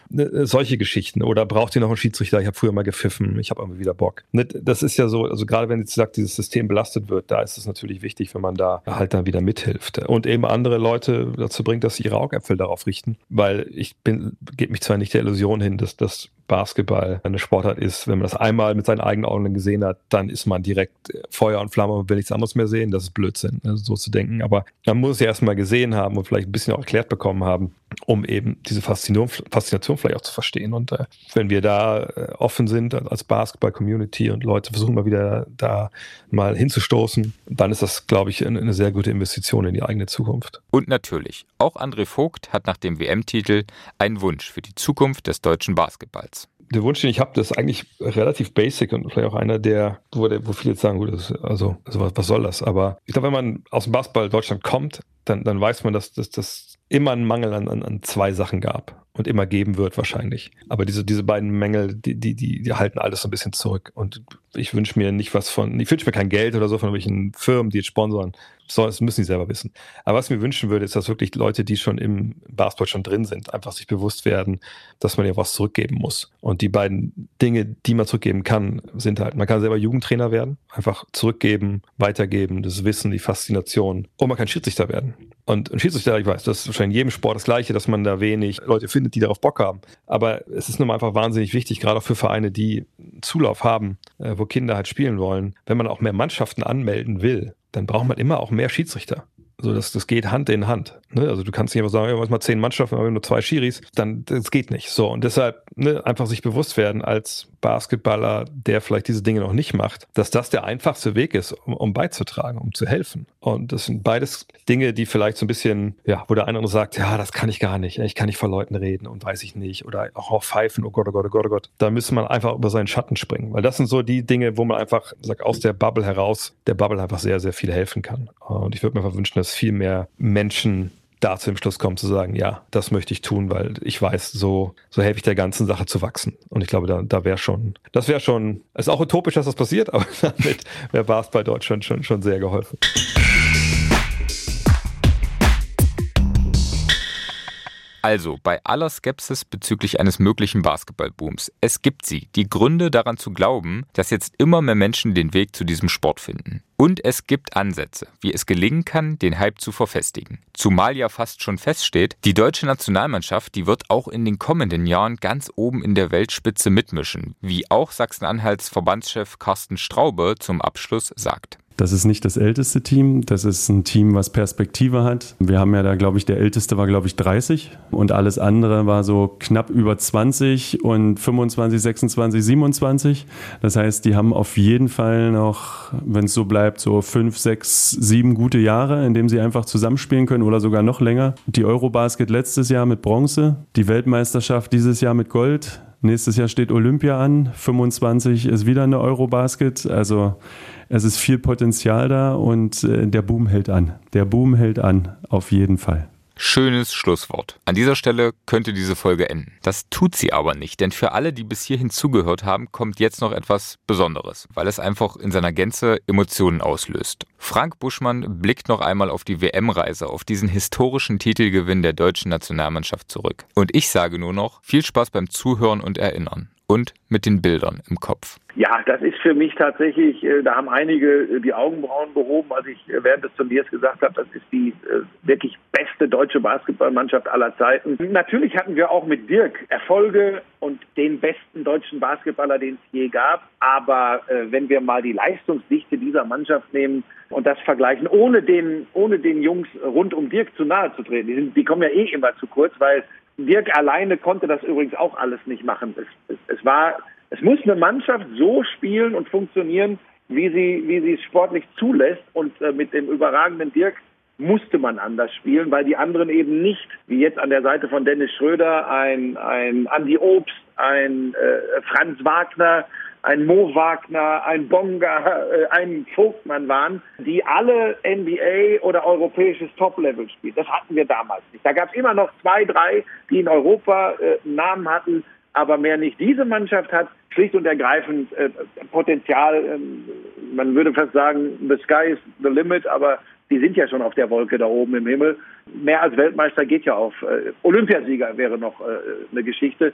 Ne, äh, solche Geschichten. Oder braucht ihr noch einen Schiedsrichter? Ich habe früher mal gepfiffen, ich habe irgendwie wieder Bock. Ne, das ist ja so, also gerade wenn jetzt sagt, dieses System belastet wird, da ist es natürlich wichtig, wenn man da halt dann wieder mithilft. Und eben andere Leute dazu bringt, dass sie ihre Augäpfel darauf richten, weil ich bin, gebe mich zwar nicht der Illusion hin, dass das Basketball eine Sportart ist. Wenn man das einmal mit seinen eigenen Augen gesehen hat, dann ist man direkt Feuer und Flamme und will nichts anderes mehr sehen. Das ist Blödsinn, also so zu denken. Aber man muss es ja erstmal gesehen haben und vielleicht ein bisschen auch erklärt bekommen haben, um eben diese Faszination, Faszination vielleicht auch zu verstehen. Und äh, wenn wir da äh, offen sind als Basketball-Community und Leute versuchen mal wieder da mal hinzustoßen, dann ist das, glaube ich, eine, eine sehr gute Investition in die eigene Zukunft. Und natürlich, auch André Vogt hat nach dem WM-Titel einen Wunsch für die Zukunft des deutschen Basketballs. Der Wunsch, den ich habe, das ist eigentlich relativ basic und vielleicht auch einer der, wo, der, wo viele jetzt sagen, gut, das, also, also was, was soll das? Aber ich glaube, wenn man aus dem Basketball Deutschland kommt, dann, dann weiß man, dass das immer einen Mangel an, an, an zwei Sachen gab und immer geben wird wahrscheinlich. Aber diese, diese beiden Mängel, die, die, die, die halten alles so ein bisschen zurück. Und ich wünsche mir nicht was von, ich wünsche mir kein Geld oder so von irgendwelchen Firmen, die jetzt sponsoren. Das müssen sie selber wissen. Aber was ich mir wünschen würde, ist, dass wirklich Leute, die schon im Basketball schon drin sind, einfach sich bewusst werden, dass man ja was zurückgeben muss. Und die beiden Dinge, die man zurückgeben kann, sind halt, man kann selber Jugendtrainer werden, einfach zurückgeben, weitergeben, das Wissen, die Faszination. Und man kann Schiedsrichter werden. Und ein Schiedsrichter, ich weiß, das ist wahrscheinlich in jedem Sport das Gleiche, dass man da wenig Leute findet, die darauf Bock haben. Aber es ist nun mal einfach wahnsinnig wichtig, gerade auch für Vereine, die Zulauf haben, äh, wo Kinder halt spielen wollen, wenn man auch mehr Mannschaften anmelden will, dann braucht man immer auch mehr Schiedsrichter. Also das, das geht Hand in Hand. Ne? Also du kannst nicht einfach sagen, ja, mal zehn Mannschaften, aber nur zwei Schiris, dann das geht nicht. So und deshalb ne, einfach sich bewusst werden als Basketballer, der vielleicht diese Dinge noch nicht macht, dass das der einfachste Weg ist, um, um beizutragen, um zu helfen. Und das sind beides Dinge, die vielleicht so ein bisschen, ja, wo der eine sagt, ja, das kann ich gar nicht, ich kann nicht vor Leuten reden und weiß ich nicht oder auch, auch pfeifen, oh Gott, oh Gott, oh Gott, oh Gott. Da müsste man einfach über seinen Schatten springen, weil das sind so die Dinge, wo man einfach sagt, aus der Bubble heraus, der Bubble einfach sehr, sehr viel helfen kann. Und ich würde mir einfach wünschen, dass viel mehr Menschen da zu dem Schluss kommen, zu sagen, ja, das möchte ich tun, weil ich weiß, so, so helfe ich der ganzen Sache zu wachsen. Und ich glaube, da, da wäre schon, das wäre schon, es ist auch utopisch, dass das passiert, aber damit wäre Basketball Deutschland schon, schon sehr geholfen. Also, bei aller Skepsis bezüglich eines möglichen Basketballbooms, es gibt sie, die Gründe daran zu glauben, dass jetzt immer mehr Menschen den Weg zu diesem Sport finden. Und es gibt Ansätze, wie es gelingen kann, den Hype zu verfestigen. Zumal ja fast schon feststeht, die deutsche Nationalmannschaft, die wird auch in den kommenden Jahren ganz oben in der Weltspitze mitmischen, wie auch Sachsen-Anhalts Verbandschef Carsten Straube zum Abschluss sagt. Das ist nicht das älteste Team. Das ist ein Team, was Perspektive hat. Wir haben ja da, glaube ich, der älteste war, glaube ich, 30 und alles andere war so knapp über 20 und 25, 26, 27. Das heißt, die haben auf jeden Fall noch, wenn es so bleibt, so fünf, sechs, sieben gute Jahre, in denen sie einfach zusammenspielen können oder sogar noch länger. Die Eurobasket letztes Jahr mit Bronze, die Weltmeisterschaft dieses Jahr mit Gold. Nächstes Jahr steht Olympia an, 25 ist wieder eine Eurobasket. Also es ist viel Potenzial da und äh, der Boom hält an. Der Boom hält an, auf jeden Fall. Schönes Schlusswort. An dieser Stelle könnte diese Folge enden. Das tut sie aber nicht, denn für alle, die bis hierhin zugehört haben, kommt jetzt noch etwas Besonderes, weil es einfach in seiner Gänze Emotionen auslöst. Frank Buschmann blickt noch einmal auf die WM-Reise, auf diesen historischen Titelgewinn der deutschen Nationalmannschaft zurück. Und ich sage nur noch, viel Spaß beim Zuhören und Erinnern und mit den Bildern im Kopf. Ja, das ist für mich tatsächlich, äh, da haben einige äh, die Augenbrauen behoben, als ich äh, während des Turniers gesagt habe, das ist die wirklich beste deutsche Basketballmannschaft aller Zeiten. Natürlich hatten wir auch mit Dirk Erfolge und den besten deutschen Basketballer, den es je gab. Aber wenn wir mal die Leistungsdichte dieser Mannschaft nehmen und das vergleichen, ohne den, ohne den Jungs rund um Dirk zu nahe zu treten, die, sind, die kommen ja eh immer zu kurz, weil Dirk alleine konnte das übrigens auch alles nicht machen. Es, es, es war, es muss eine Mannschaft so spielen und funktionieren, wie sie, wie sie es sportlich zulässt. Und äh, mit dem überragenden Dirk musste man anders spielen, weil die anderen eben nicht, wie jetzt an der Seite von Dennis Schröder, ein, ein Andy Obst, ein äh, Franz Wagner, ein Mo Wagner, ein Bonga, äh, ein Vogtmann waren, die alle NBA oder europäisches Top-Level spielen. Das hatten wir damals nicht. Da gab es immer noch zwei, drei, die in Europa äh, Namen hatten, aber mehr nicht. Diese Mannschaft hat schlicht und ergreifend äh, Potenzial. Ähm, man würde fast sagen, the sky is the limit, aber die sind ja schon auf der Wolke da oben im Himmel. Mehr als Weltmeister geht ja auf. Äh, Olympiasieger wäre noch äh, eine Geschichte.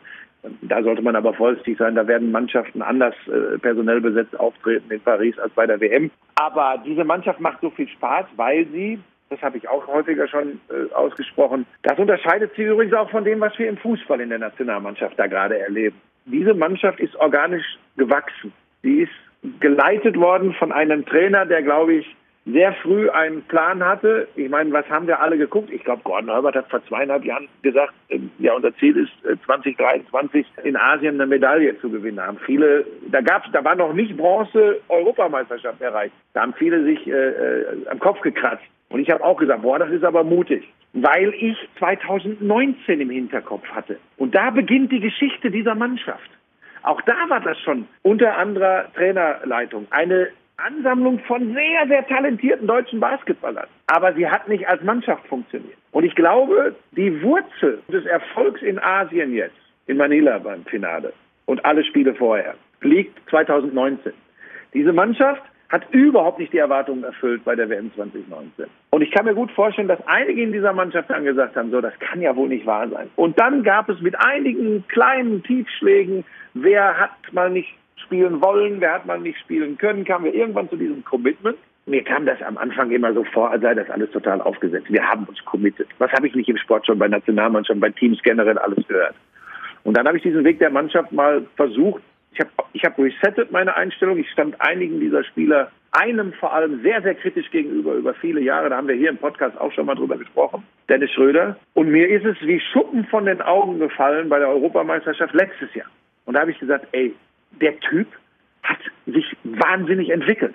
Da sollte man aber vorsichtig sein. Da werden Mannschaften anders äh, personell besetzt auftreten in Paris als bei der WM. Aber diese Mannschaft macht so viel Spaß, weil sie das habe ich auch häufiger schon ausgesprochen. Das unterscheidet sie übrigens auch von dem, was wir im Fußball in der Nationalmannschaft da gerade erleben. Diese Mannschaft ist organisch gewachsen. Sie ist geleitet worden von einem Trainer, der, glaube ich, sehr früh einen Plan hatte. Ich meine, was haben wir alle geguckt? Ich glaube, Gordon Herbert hat vor zweieinhalb Jahren gesagt, ähm, ja, unser Ziel ist 2023 äh, in Asien eine Medaille zu gewinnen. Da haben viele, da gab's, da war noch nicht Bronze Europameisterschaft erreicht. Da haben viele sich äh, äh am Kopf gekratzt. Und ich habe auch gesagt, boah, das ist aber mutig, weil ich 2019 im Hinterkopf hatte. Und da beginnt die Geschichte dieser Mannschaft. Auch da war das schon unter anderer Trainerleitung eine Ansammlung von sehr, sehr talentierten deutschen Basketballern. Aber sie hat nicht als Mannschaft funktioniert. Und ich glaube, die Wurzel des Erfolgs in Asien jetzt, in Manila beim Finale und alle Spiele vorher, liegt 2019. Diese Mannschaft hat überhaupt nicht die Erwartungen erfüllt bei der WM 2019. Und ich kann mir gut vorstellen, dass einige in dieser Mannschaft dann gesagt haben, so, das kann ja wohl nicht wahr sein. Und dann gab es mit einigen kleinen Tiefschlägen, wer hat mal nicht spielen wollen, wer hat mal nicht spielen können, kamen wir irgendwann zu diesem Commitment. Mir kam das am Anfang immer so vor, als sei das alles total aufgesetzt. Wir haben uns committed. Was habe ich nicht im Sport schon bei Nationalmannschaften, bei Teams generell alles gehört? Und dann habe ich diesen Weg der Mannschaft mal versucht ich habe ich hab resettet meine Einstellung. Ich stand einigen dieser Spieler, einem vor allem sehr, sehr kritisch gegenüber über viele Jahre. Da haben wir hier im Podcast auch schon mal drüber gesprochen. Dennis Schröder. Und mir ist es wie Schuppen von den Augen gefallen bei der Europameisterschaft letztes Jahr. Und da habe ich gesagt, ey, der Typ hat sich wahnsinnig entwickelt.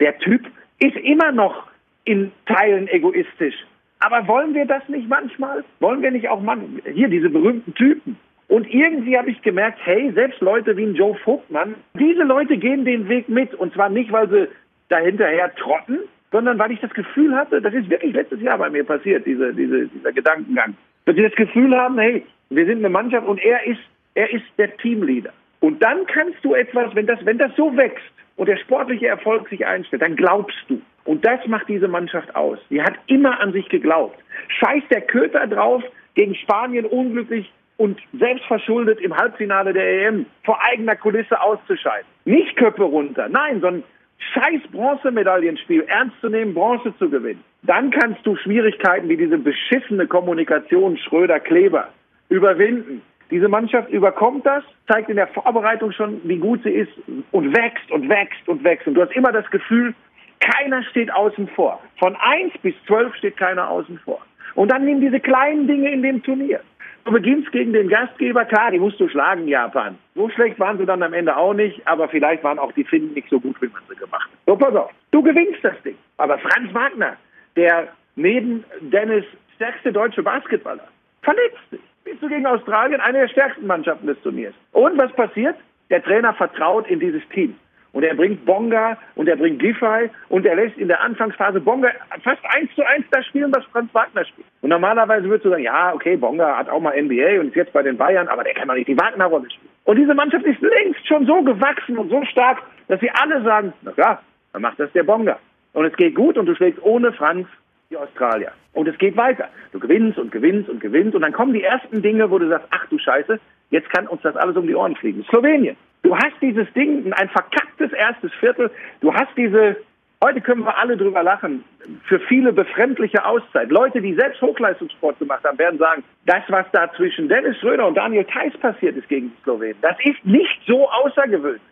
Der Typ ist immer noch in Teilen egoistisch. Aber wollen wir das nicht manchmal? Wollen wir nicht auch man hier diese berühmten Typen? Und irgendwie habe ich gemerkt, hey, selbst Leute wie ein Joe Vogtmann, diese Leute gehen den Weg mit. Und zwar nicht, weil sie dahinterher trotten, sondern weil ich das Gefühl hatte, das ist wirklich letztes Jahr bei mir passiert, diese, diese, dieser Gedankengang. Dass sie das Gefühl haben, hey, wir sind eine Mannschaft und er ist, er ist der Teamleader. Und dann kannst du etwas, wenn das, wenn das so wächst und der sportliche Erfolg sich einstellt, dann glaubst du. Und das macht diese Mannschaft aus. Die hat immer an sich geglaubt. Scheiß der Köter drauf, gegen Spanien unglücklich und selbstverschuldet im Halbfinale der EM vor eigener Kulisse auszuscheiden. Nicht Köpfe runter, nein, sondern scheiß Bronzemedaillenspiel ernst zu nehmen, Bronze zu gewinnen. Dann kannst du Schwierigkeiten wie diese beschissene Kommunikation Schröder-Kleber überwinden. Diese Mannschaft überkommt das, zeigt in der Vorbereitung schon, wie gut sie ist und wächst und wächst und wächst. Und du hast immer das Gefühl, keiner steht außen vor. Von eins bis zwölf steht keiner außen vor. Und dann nimm diese kleinen Dinge in dem Turnier. Du beginnst gegen den Gastgeber, klar, die musst du schlagen, Japan. So schlecht waren sie dann am Ende auch nicht, aber vielleicht waren auch die Finnen nicht so gut, wie man sie gemacht hat. So, pass auf, du gewinnst das Ding. Aber Franz Wagner, der neben Dennis stärkste deutsche Basketballer, verletzt sich. Bist du gegen Australien eine der stärksten Mannschaften des Turniers. Und was passiert? Der Trainer vertraut in dieses Team. Und er bringt Bonga und er bringt Giffey und er lässt in der Anfangsphase Bonga fast eins zu eins das spielen, was Franz Wagner spielt. Und normalerweise würdest du sagen, ja, okay, Bonga hat auch mal NBA und ist jetzt bei den Bayern, aber der kann doch nicht die Wagner-Rolle spielen. Und diese Mannschaft ist längst schon so gewachsen und so stark, dass sie alle sagen, na klar, dann macht das der Bonga. Und es geht gut und du schlägst ohne Franz die Australier. Und es geht weiter. Du gewinnst und gewinnst und gewinnst und dann kommen die ersten Dinge, wo du sagst, ach du Scheiße, jetzt kann uns das alles um die Ohren fliegen. Slowenien. Du hast dieses Ding, ein verkacktes erstes Viertel. Du hast diese, heute können wir alle drüber lachen, für viele befremdliche Auszeit. Leute, die selbst Hochleistungssport gemacht haben, werden sagen, das, was da zwischen Dennis Schröder und Daniel Theiss passiert ist gegen die Slowenen, das ist nicht so außergewöhnlich.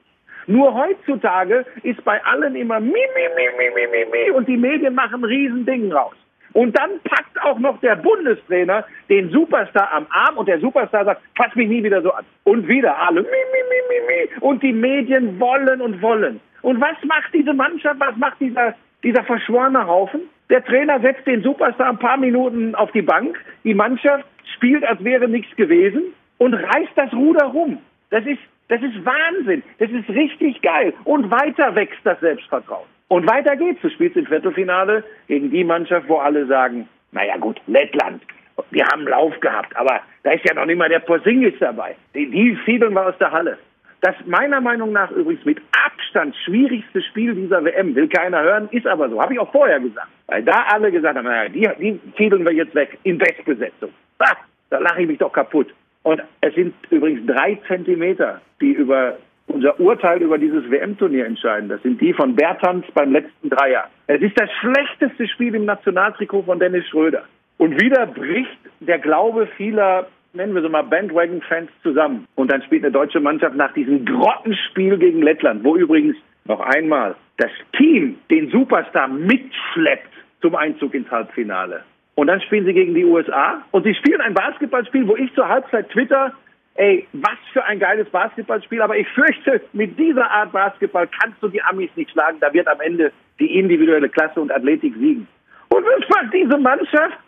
Nur heutzutage ist bei allen immer mi, mi, mi, mi, mi, mi, mi und die Medien machen ein Riesending raus. Und dann packt auch noch der Bundestrainer den Superstar am Arm und der Superstar sagt, fass mich nie wieder so an. Und wieder alle, mi, mi, mi, mi, mi. Und die Medien wollen und wollen. Und was macht diese Mannschaft, was macht dieser, dieser verschworene Haufen? Der Trainer setzt den Superstar ein paar Minuten auf die Bank. Die Mannschaft spielt, als wäre nichts gewesen und reißt das Ruder rum. Das ist, das ist Wahnsinn. Das ist richtig geil. Und weiter wächst das Selbstvertrauen. Und weiter geht's. Du spielst im Viertelfinale gegen die Mannschaft, wo alle sagen, naja gut, Lettland, wir haben Lauf gehabt, aber da ist ja noch nicht mal der Porzingis dabei. Die, die fiebeln wir aus der Halle. Das meiner Meinung nach übrigens mit Abstand schwierigste Spiel dieser WM, will keiner hören, ist aber so. Habe ich auch vorher gesagt. Weil da alle gesagt haben, naja, die, die fiedeln wir jetzt weg in Bestbesetzung. Ah, da lache ich mich doch kaputt. Und es sind übrigens drei Zentimeter, die über unser Urteil über dieses WM-Turnier entscheiden. Das sind die von Bertans beim letzten Dreier. Es ist das schlechteste Spiel im Nationaltrikot von Dennis Schröder. Und wieder bricht der Glaube vieler, nennen wir so mal Bandwagon-Fans zusammen. Und dann spielt eine deutsche Mannschaft nach diesem Grottenspiel gegen Lettland, wo übrigens noch einmal das Team den Superstar mitschleppt zum Einzug ins Halbfinale. Und dann spielen sie gegen die USA und sie spielen ein Basketballspiel, wo ich zur Halbzeit Twitter ey, was für ein geiles Basketballspiel, aber ich fürchte, mit dieser Art Basketball kannst du die Amis nicht schlagen. Da wird am Ende die individuelle Klasse und Athletik siegen. Und was macht diese Mannschaft?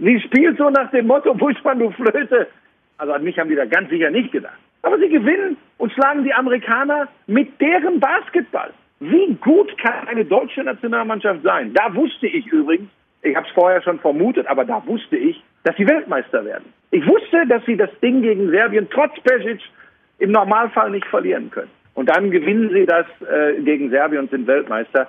Sie spielt so nach dem Motto, Buschmann, du Flöte. Also an mich haben die da ganz sicher nicht gedacht. Aber sie gewinnen und schlagen die Amerikaner mit deren Basketball. Wie gut kann eine deutsche Nationalmannschaft sein? Da wusste ich übrigens, ich habe es vorher schon vermutet, aber da wusste ich, dass sie Weltmeister werden. Ich wusste, dass sie das Ding gegen Serbien trotz Pesic im Normalfall nicht verlieren können. Und dann gewinnen sie das äh, gegen Serbien und sind Weltmeister.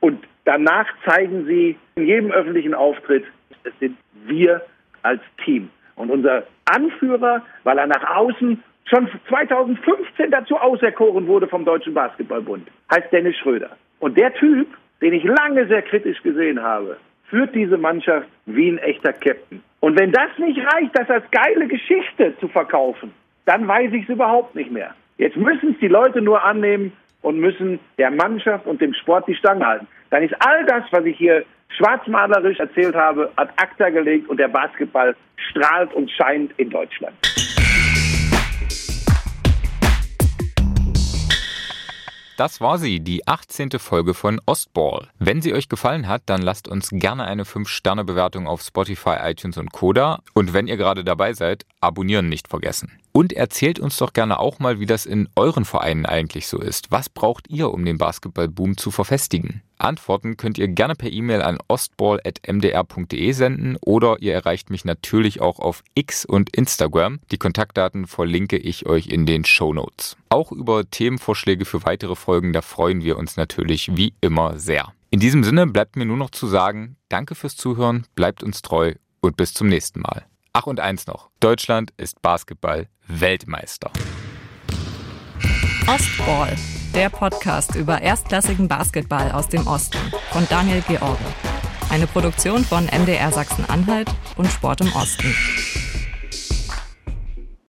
Und danach zeigen sie in jedem öffentlichen Auftritt, es sind wir als Team. Und unser Anführer, weil er nach außen schon 2015 dazu auserkoren wurde vom Deutschen Basketballbund, heißt Dennis Schröder. Und der Typ, den ich lange sehr kritisch gesehen habe, führt diese Mannschaft wie ein echter Captain. Und wenn das nicht reicht, das als geile Geschichte zu verkaufen, dann weiß ich es überhaupt nicht mehr. Jetzt müssen es die Leute nur annehmen und müssen der Mannschaft und dem Sport die Stange halten. Dann ist all das, was ich hier schwarzmalerisch erzählt habe, ad acta gelegt und der Basketball strahlt und scheint in Deutschland. Das war sie, die 18. Folge von Ostball. Wenn sie euch gefallen hat, dann lasst uns gerne eine 5-Sterne-Bewertung auf Spotify, iTunes und Koda. Und wenn ihr gerade dabei seid, abonnieren nicht vergessen. Und erzählt uns doch gerne auch mal, wie das in euren Vereinen eigentlich so ist. Was braucht ihr, um den Basketballboom zu verfestigen? Antworten könnt ihr gerne per E-Mail an ostball.mdr.de senden oder ihr erreicht mich natürlich auch auf X und Instagram. Die Kontaktdaten verlinke ich euch in den Show Notes. Auch über Themenvorschläge für weitere Folgen, da freuen wir uns natürlich wie immer sehr. In diesem Sinne bleibt mir nur noch zu sagen, danke fürs Zuhören, bleibt uns treu und bis zum nächsten Mal. Ach und eins noch, Deutschland ist Basketball Weltmeister. Ostball, der Podcast über erstklassigen Basketball aus dem Osten von Daniel George. Eine Produktion von MDR Sachsen-Anhalt und Sport im Osten.